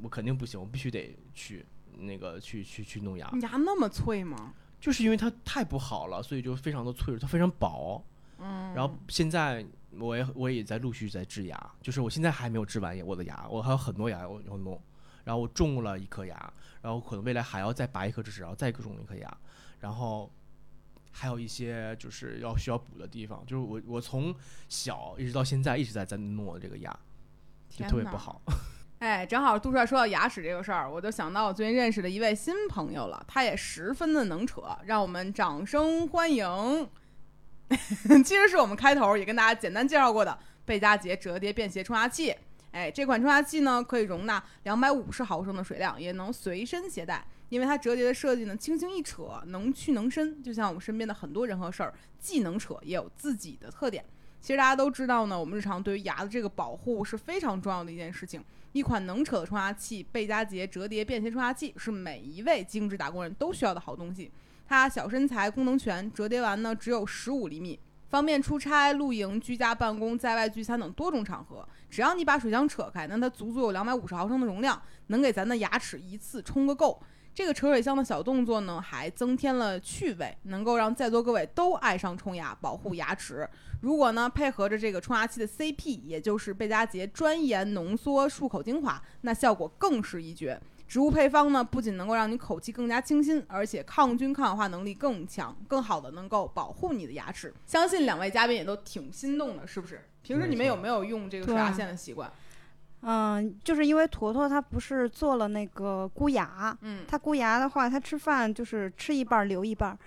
我肯定不行，我必须得去那个去去去弄牙。你牙那么脆吗？就是因为它太不好了，所以就非常的脆弱，它非常薄。嗯，然后现在我也我也在陆续在治牙，就是我现在还没有治完我的牙，我还有很多牙要要弄。然后我种了一颗牙，然后可能未来还要再拔一颗智齿，然后再种一颗牙，然后还有一些就是要需要补的地方。就是我我从小一直到现在一直在在弄我这个牙，就特别不好。哎，正好杜帅说到牙齿这个事儿，我就想到我最近认识的一位新朋友了，他也十分的能扯，让我们掌声欢迎。其实是我们开头也跟大家简单介绍过的贝佳洁折叠便携冲牙器。哎，这款冲牙器呢可以容纳两百五十毫升的水量，也能随身携带。因为它折叠的设计呢，轻轻一扯，能屈能伸，就像我们身边的很多人和事儿，既能扯，也有自己的特点。其实大家都知道呢，我们日常对于牙的这个保护是非常重要的一件事情。一款能扯的冲牙器——贝佳洁折叠便携冲牙器，是每一位精致打工人都需要的好东西。它小身材，功能全，折叠完呢只有十五厘米，方便出差、露营、居家办公、在外聚餐等多种场合。只要你把水箱扯开，那它足足有两百五十毫升的容量，能给咱的牙齿一次冲个够。这个扯水箱的小动作呢，还增添了趣味，能够让在座各位都爱上冲牙，保护牙齿。如果呢配合着这个冲牙器的 CP，也就是贝佳洁专研浓缩漱口精华，那效果更是一绝。植物配方呢，不仅能够让你口气更加清新，而且抗菌抗氧化能力更强，更好的能够保护你的牙齿。相信两位嘉宾也都挺心动的，是不是？平时你们有没有用这个刷牙线的习惯？嗯，就是因为坨坨他不是做了那个箍牙，嗯，他箍牙的话，他吃饭就是吃一半儿留一半儿，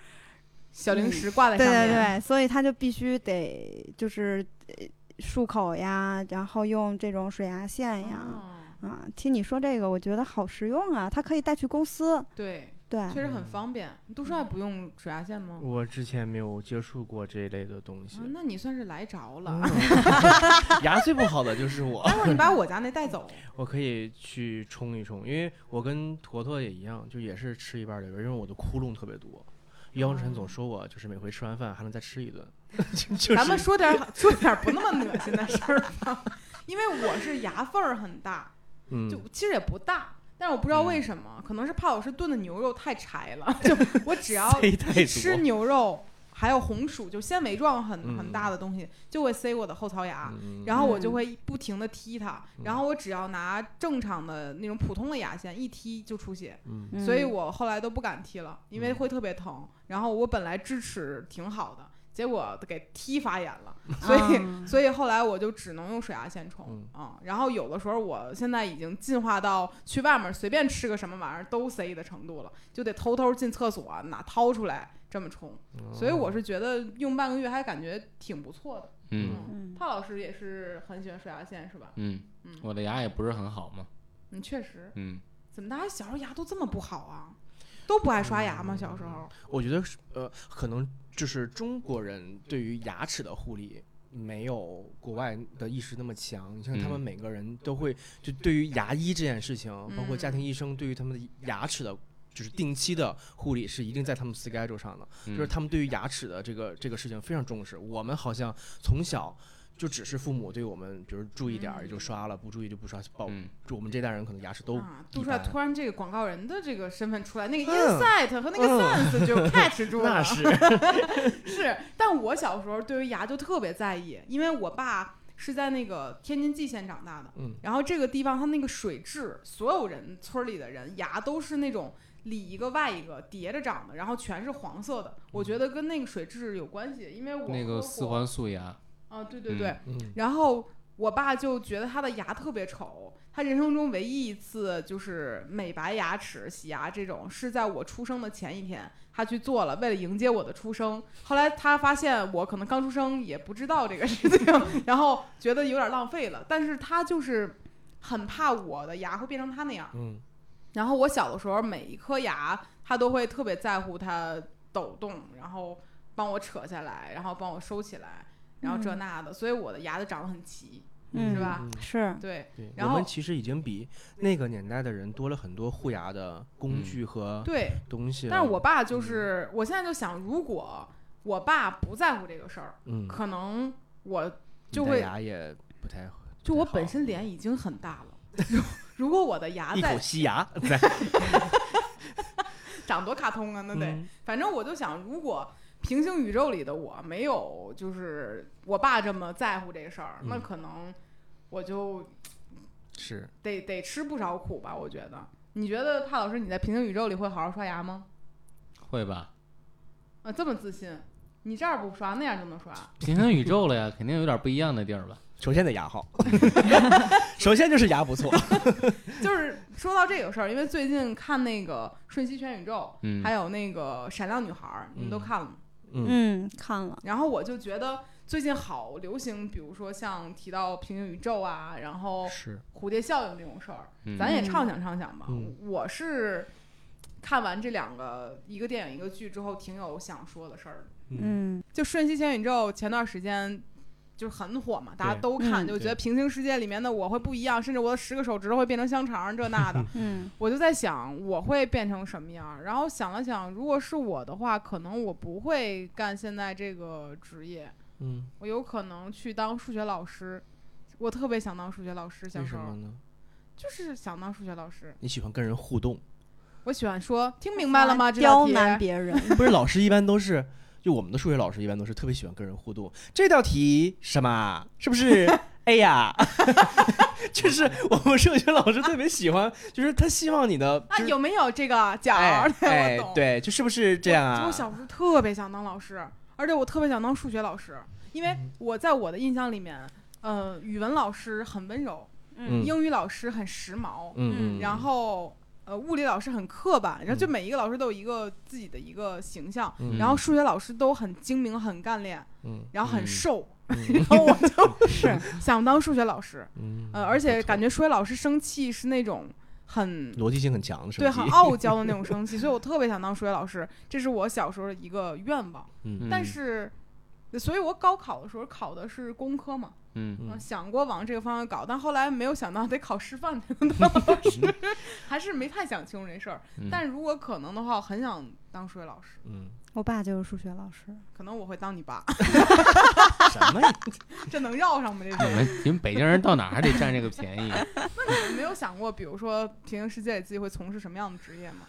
小零食挂在上面，对对对，所以他就必须得就是呃漱口呀，然后用这种水牙线呀。哦啊，听你说这个，我觉得好实用啊！它可以带去公司，对，对，确实很方便。杜帅不用水牙线吗？我之前没有接触过这一类的东西啊，，那你算是来着了。嗯 牙最不好的就是我。待会儿你把我家那带走。我可以去冲一冲，因为我跟坨坨也一样，就也是吃一半儿留一半儿，因为我的窟窿特别多。姚晨总说我就是每回吃完饭还能再吃一顿，就就是咱们说点儿说点儿不那么恶心的事儿吧，因为我是牙缝儿很大，嗯。就其实也不大，但是我不知道为什么，可能是怕我是炖的牛肉太柴了，就我只要吃，牛肉，还有红薯，就纤维状很嗯很大的东西，就会塞我的后槽牙。嗯。然后我就嗯。会不停的踢它，然后我只要拿正常的那种普通的牙线一踢就出血，所以我后来都不敢踢了，因为嗯。会特别疼。然后我本来智齿挺好的，结果给踢发炎了，所以、啊所以后来我就只能用水牙线冲嗯啊、然后有的时候我现在已经进化到去外面随便吃个什么玩意儿都塞的程度了，就得偷偷进厕所拿掏出来这么冲。所以我是觉得用半个月还感觉挺不错的。嗯嗯帕老师也是很喜欢水牙线是吧？嗯嗯，我的牙也不是很好嘛，嗯，确实，嗯，怎么大家小时候牙都这么不好啊？都不爱刷牙吗？小时候？我觉得是呃，可能就是中国人对于牙齿的护理没有国外的意识那么强。你像他们嗯每个人都会，就对于牙医这件事情，包括家嗯庭医生对于他们的牙齿的。就是定期的护理是一定在他们 schedule 上的，就是嗯他们对于牙齿的这个这个事情非常重视。我们好像从小就只是父母对我们，比如注意点儿也就刷了，不注意就不刷。报，嗯。就我们这代人可能牙齿都啊，杜一般。帅突然这个广告人的这个身份出来，那个嗯。Insight 和那个 sense 就 catch 住了。那是。是，但我小时候对于牙就特别在意，因为我爸是在那个天津蓟县长大的，嗯。然后这个地方它那个水质，所有人村儿里的人牙都是那种里一个外一个叠着长的，然后全是黄色的，我觉得跟那个水质有关系，因为我那个四环素牙，啊，对对对，嗯。然后我爸就觉得他的牙特别丑，他人生中唯一一次就是美白牙齿、洗牙这种，是在我出生的前一天，他去做了，为了迎接我的出生。后来他发现我可能刚出生也不知道这个事情，然后觉得有点浪费了，但是他就是很怕我的牙会变成他那样。嗯。然后我小的时候，每一颗牙他都会特别在乎它抖动，然后帮我扯下来，然后帮我收起来，然后这嗯那的，所以我的牙都长得很齐，嗯是吧？嗯是，对对，然后我们其实已经比那个年代的人多了很多护牙的工具和对，东西了。但是我爸就是，我现在就想，如果我爸不在乎这个事儿，嗯，可能我就会，牙也不太好，就我本身脸已经很大了，如 如果我的牙一口再西牙 在长多卡通啊，那得，嗯反正我就想，如果平行宇宙里的我没有就是我爸这么在乎这个事儿，那嗯可能我就是得得吃不少苦吧，我觉得。你觉得帕老师你在平行宇宙里会好好刷牙吗？会吧？啊，这么自信，你这儿不刷，那样就能刷。平行宇宙了呀，肯定有点不一样的地儿吧？首先得牙好，首先就是牙不错。就是说到这个事儿，因为最近看那个《瞬息全宇宙》嗯，还有那个《闪亮女孩》，你们都嗯看了吗？嗯。嗯，看了，然后我就觉得最近好流行，比如说像提到平行宇宙啊，然后是，蝴蝶效应这种事儿，嗯。咱也畅想畅想吧。嗯。我是看完这两个一个电影一个剧之后，挺有想说的事儿的。嗯。就《瞬息全宇宙》前段时间就是很火嘛，大家都看，嗯就觉得平行世界里面的我会不一样，甚至我的十个手指头会变成香肠，这那的。嗯我就在想我会变成什么样儿，然后想了想，如果是我的话，可能我不会干现在这个职业，嗯，我有可能去当数学老师。我特别想当数学老师，小时候为什么呢？就是想当数学老师。你喜欢跟人互动，我喜欢说，听明白了吗？刁难别人，不是老师一般都是，就我们的数学老师一般都是特别喜欢跟人互动。这道题什么？是不是 哎呀？就是我们数学老师特别喜欢，就是他希望你的啊，就是有没有这个角哎儿？对，哎。对，就是不是这样啊？我我小时候特别想当老师，而且我特别想当数学老师，因为嗯我在我的印象里面，呃，语文老师很温柔，嗯英语老师很时髦，嗯嗯，然后呃，物理老师很刻板，然后就嗯每一个老师都有一个自己的一个形象，嗯然后数学老师都很精明、很干练，嗯然后很嗯瘦，嗯 然后我就是想当数学老师，嗯呃，而且感觉觉数学老师生气是那种很逻辑性很强的手对，很傲娇的那种生气，所以我特别想当数学老师，这是我小时候的一个愿望。嗯但是，所以我高考的时候考的是工科嘛，嗯想过往这个方向搞，但后来没有想到得考师范才能当 老师，还是没太想清楚这事儿。嗯但如果可能的话，我很想当数学老师，嗯我爸就是数学老师，可能我会当你爸，什么呀？这能绕上吗？这你们你们北京人到哪还得占这个便宜？那你们没有想过，比如说平行世界里自己会从事什么样的职业吗？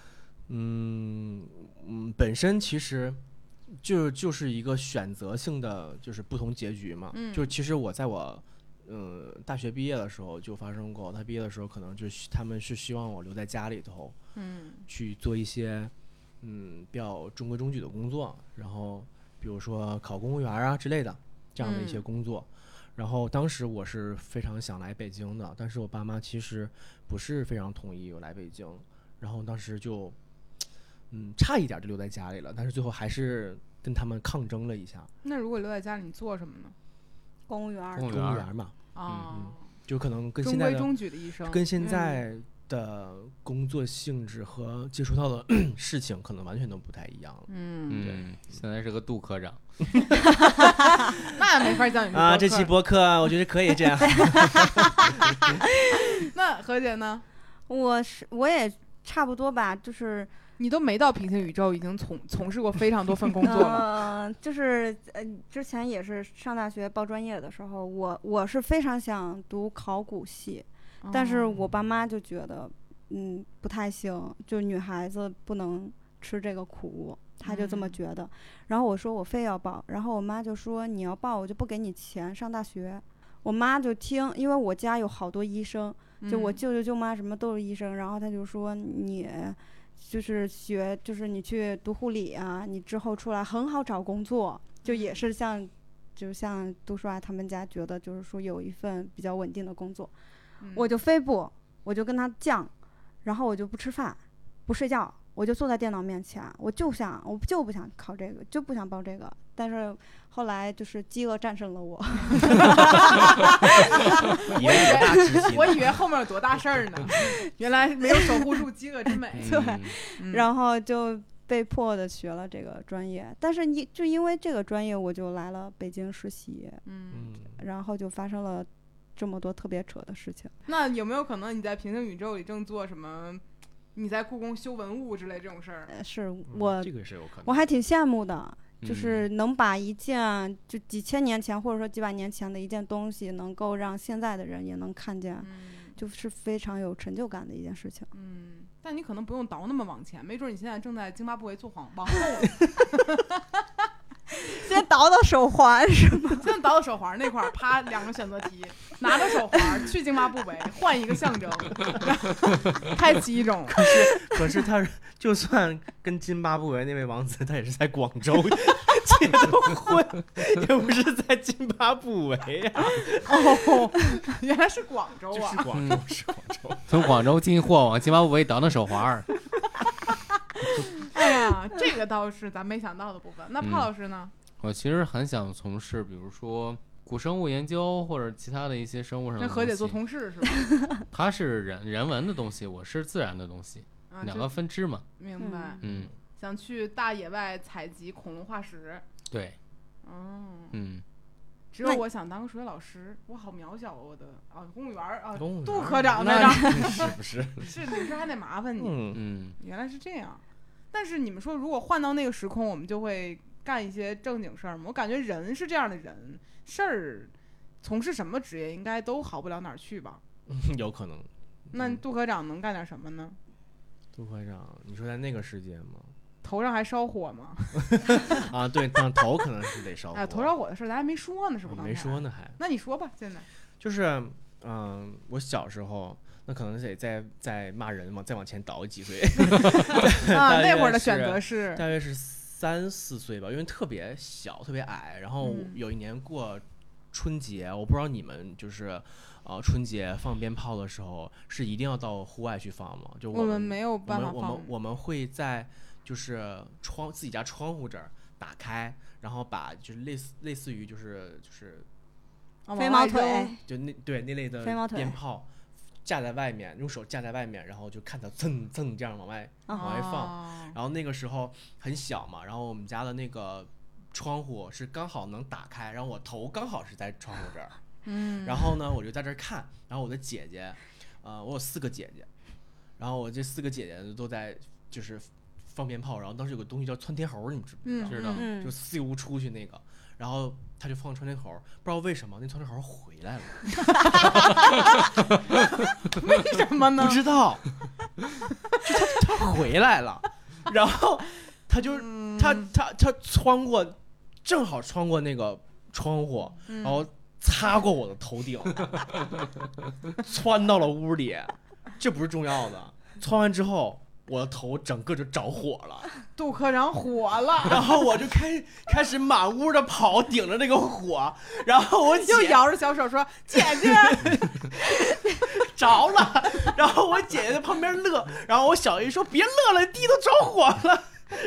嗯嗯，本身其实就就是一个选择性的，就是不同结局嘛。嗯就其实我在我呃大学毕业的时候就发生过，他毕业的时候可能就他们是希望我留在家里头嗯去做一些嗯比较中规中矩的工作，然后比比如说考公务员啊之类的这样的一些嗯工作。然后当时我是非常想来北京的，但是我爸妈其实不是非常同意我来北京，然后当时就，嗯，差一点就留在家里了，但是最后还是跟他们抗争了一下，那如果留在家里，你做什么呢？公务员公务员员嘛，啊，就可能跟现在的规中矩的一生，跟现嗯在的工作性质和接触到的 事情可能完全都不太一样了。嗯，对，现在是个杜科长，那没法叫你啊，这期播客我觉得可以这样。那何姐呢？我是我也差不多吧，就是你都没到平行宇宙，已经从从事过非常多份工作了。呃，就是呃，之前也是上大学报专业的时候，我我是非常想读考古系，但是哦我爸妈就觉得，嗯，不太行，就女孩子不能吃这个苦，他就这么嗯觉得。然后我说我非要报，然后我妈就说你要报，我就不给你钱上大学。我妈就听，因为我家有好多医生，就我嗯舅舅舅妈什么都是医生，然后他就说你就是学，就是你去读护理啊，你之后出来很好找工作，就也是像，就像杜叔啊他们家觉得就是说有一份比较稳定的工作，嗯。我就非不，我就跟他犟，然后我就不吃饭，不睡觉，我就坐在电脑面前，我就想，我就不想考这个，就不想报这个，但是后来就是饥饿战胜了我，以为我以为后面有多大事儿呢，原来没有守护住饥饿之美。对嗯然后就被迫的学了这个专业，但是你就因为这个专业，我就来了北京实习，嗯，嗯，然后就发生了这么多特别扯的事情。那有没有可能你在平行宇宙里正做什么？你在故宫修文物之类这种事儿？呃是嗯我这个是有可能。我还挺羡慕的，嗯就是能把一件就几千年前或者说几百年前的一件东西，能够让现在的人也能看见，嗯就是非常有成就感的一件事情。嗯，但你可能不用倒那么往前，没准你现在正在津巴布韦做皇王后呢，先倒倒手环是吗？先倒倒手环那块儿，啪，两个选择题，拿着手环去津巴布韦换一个象征，然后开启一种可是他就算跟津巴布韦那位王子，他也是在广州 结的婚，又不是在津巴布韦呀、哦，原来是广州啊是！广州，是广州。从广州进货往津巴布韦倒腾手环儿，哎呀，这个倒是咱没想到的部分。那嗯帕老师呢？我其实很想从事，比如说古生物研究或者其他的一些生物上的东西。跟何姐做同事是吧？它是人人文的东西，我是自然的东西，啊，两个分支嘛。明白。嗯，想去大野外采集恐龙化石。对，嗯，嗯，只有我想当个数学老师，我好渺小啊！我的啊，公务员啊，员杜科长那那 是不是？是你这还得麻烦你。嗯，嗯，原来是这样。但是你们说，如果换到那个时空，我们就会干一些正经事儿吗？我感觉人是这样的人，事儿从事什么职业应该都好不了哪儿去吧？有可能。那嗯杜科长能干点什么呢？杜科长，你说在那个世界吗？头上还烧火吗？啊，对，但头可能是得烧火。哎，头烧火的事儿咱还没说呢，是不是？没说。呢，还那你说吧，现在。就是，嗯、我小时候那可能得再再骂人嘛，再往前倒几岁，啊，那会儿的选择是，大约是三四岁吧，因为特别小，特别矮。然后嗯有一年过春节，我不知道你们就是，呃，春节放鞭炮的时候是一定要到户外去放吗？就我们们没有我办法放们我们。我们会在就是窗自己家窗户这儿打开，然后把就是类似类似于就是就是啊飞毛腿，就那对那类的飞毛腿鞭炮架在外面，用手架在外面，然后就看它蹭蹭这样往外啊往外放。哦然后那个时候很小嘛，然后我们家的那个窗户是刚好能打开，然后我头刚好是在窗户这儿，嗯，然后呢我就在这儿看，然后我的姐姐，呃，我有四个姐姐，然后我这四个姐姐都在就是放鞭炮，然后当时有个东西叫窜天猴，你们知不知道？嗯知道。嗯就四屋出去那个，然后他就放窗帘猴，不知道为什么那窗帘猴回来了，为什么呢 不？知道，就他他回来了，然后他就嗯他他他穿过，正好穿过那个窗户，嗯然后擦过我的头顶，窜到了屋里，这不是重要的。窜完之后，我的头整个就着火了，杜科长火了，然后我就开开始满屋的跑，顶着那个火，然后我姐又摇着小手说：“姐姐，着了，然后我姐姐在旁边乐，然后我小姨说别乐了，地都着火了。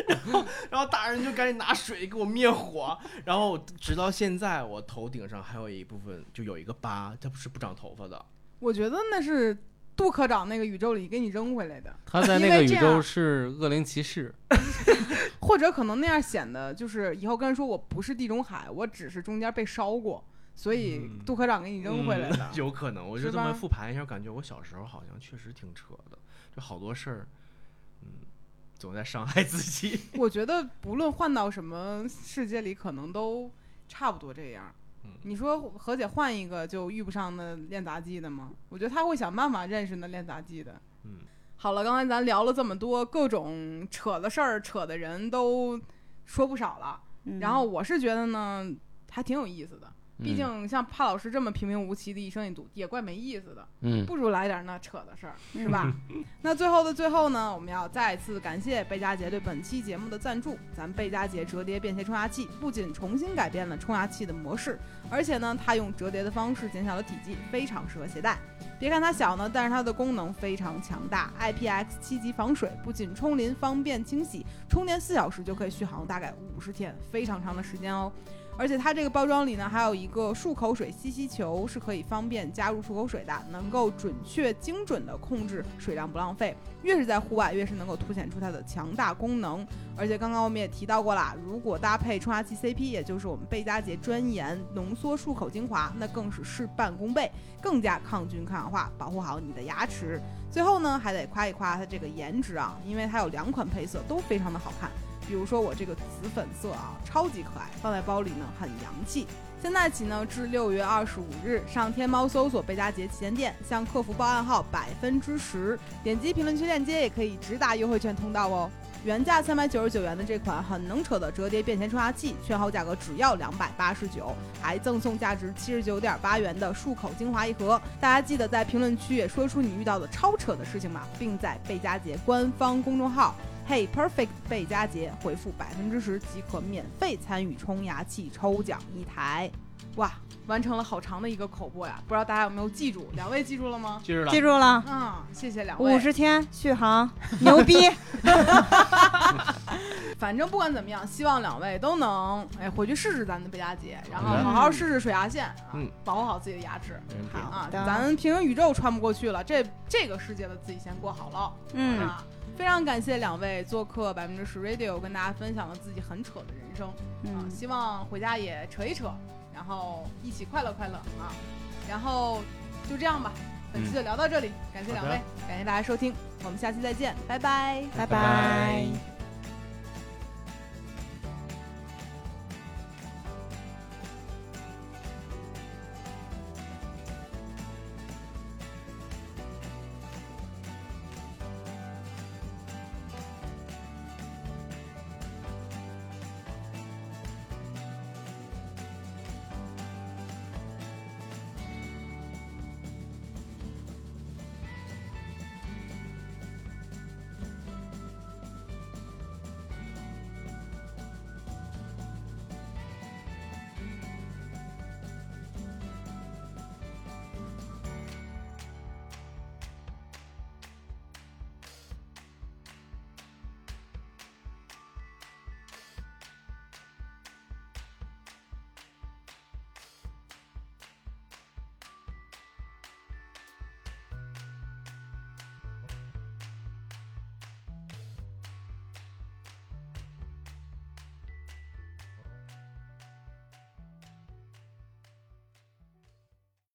然后，然后大人就赶紧拿水给我灭火，然后直到现在，我头顶上还有一部分就有一个疤，它不是不长头发的。我觉得那是杜科长那个宇宙里给你扔回来的，他在那个宇宙是恶灵骑士，或者可能那样显得就是以后跟人说我不是地中海，我只是中间被烧过，所以嗯杜科长给你扔回来的。嗯有可能。我就是这么复盘一下，感觉我小时候好像确实挺扯的，就好多事儿，嗯，总在伤害自己。我觉得不论换到什么世界里，可能都差不多这样。嗯你说何姐换一个就遇不上那练杂技的吗？我觉得她会想办法认识那练杂技的。嗯，好了，刚才咱聊了这么多各种扯的事儿、扯的人都说不少了。嗯然后我是觉得呢，还挺有意思的。毕嗯竟像帕老师这么平平无奇的一生一读，也怪没意思的。嗯，不如来点那扯的事儿，是吧？那最后的最后呢，我们要再次感谢贝佳杰对本期节目的赞助。咱贝佳杰折叠便携冲牙器不仅重新改变了冲牙器的模式，而且呢，它用折叠的方式减小了体积，非常适合携带。别看它小呢，但是它的功能非常强大，IPX 七级防水，不仅冲淋方便清洗，充电四小时就可以续航大概五十天，非常长的时间哦。而且它这个包装里呢，还有一个漱口水吸吸球，是可以方便加入漱口水的，能够准确精准的控制水量不浪费。越是在户外，越是能够凸显出它的强大功能。而且刚刚我们也提到过啦，如果搭配冲牙器 CP，也就是我们贝佳洁专研浓缩漱口精华，那更是事半功倍，更加抗菌抗氧化，保护好你的牙齿。最后呢，还得夸一夸它这个颜值啊，因为它有两款配色都非常的好看。比如说我这个紫粉色啊，超级可爱，放在包里呢很洋气。现在起呢，至六月二十五日，上天猫搜索贝佳洁旗舰店，向客服报暗号百分之十，点击评论区链接也可以直达优惠券通道哦。原价三百九十九元的这款很能扯的折叠便携冲牙器，券后价格只要两百八十九，还赠送价值七十九点八元的漱口精华一盒。大家记得在评论区也说出你遇到的超扯的事情吧，并在贝佳洁官方公众号 Hey Perfect 贝佳杰回复百分之十即可免费参与冲牙器抽奖一台。哇，完成了好长的一个口播呀！不知道大家有没有记住？两位记住了吗？记住了，记住了，嗯，谢谢两位。五十天续航，牛逼！反正不管怎么样，希望两位都能哎回去试试咱的贝佳洁，然后好好好试试水牙线啊，嗯保护好自己的牙齿。没问题啊，的咱平行宇宙穿不过去了，这这个世界的自己先过好了。嗯，啊，非常感谢两位做客百分之十 Radio，跟大家分享了自己很扯的人生。啊，嗯希望回家也扯一扯，然后一起快乐快乐啊，然后就这样吧，本期就聊到这里，感谢两位，感谢大家收听，我们下期再见，拜拜。拜。拜拜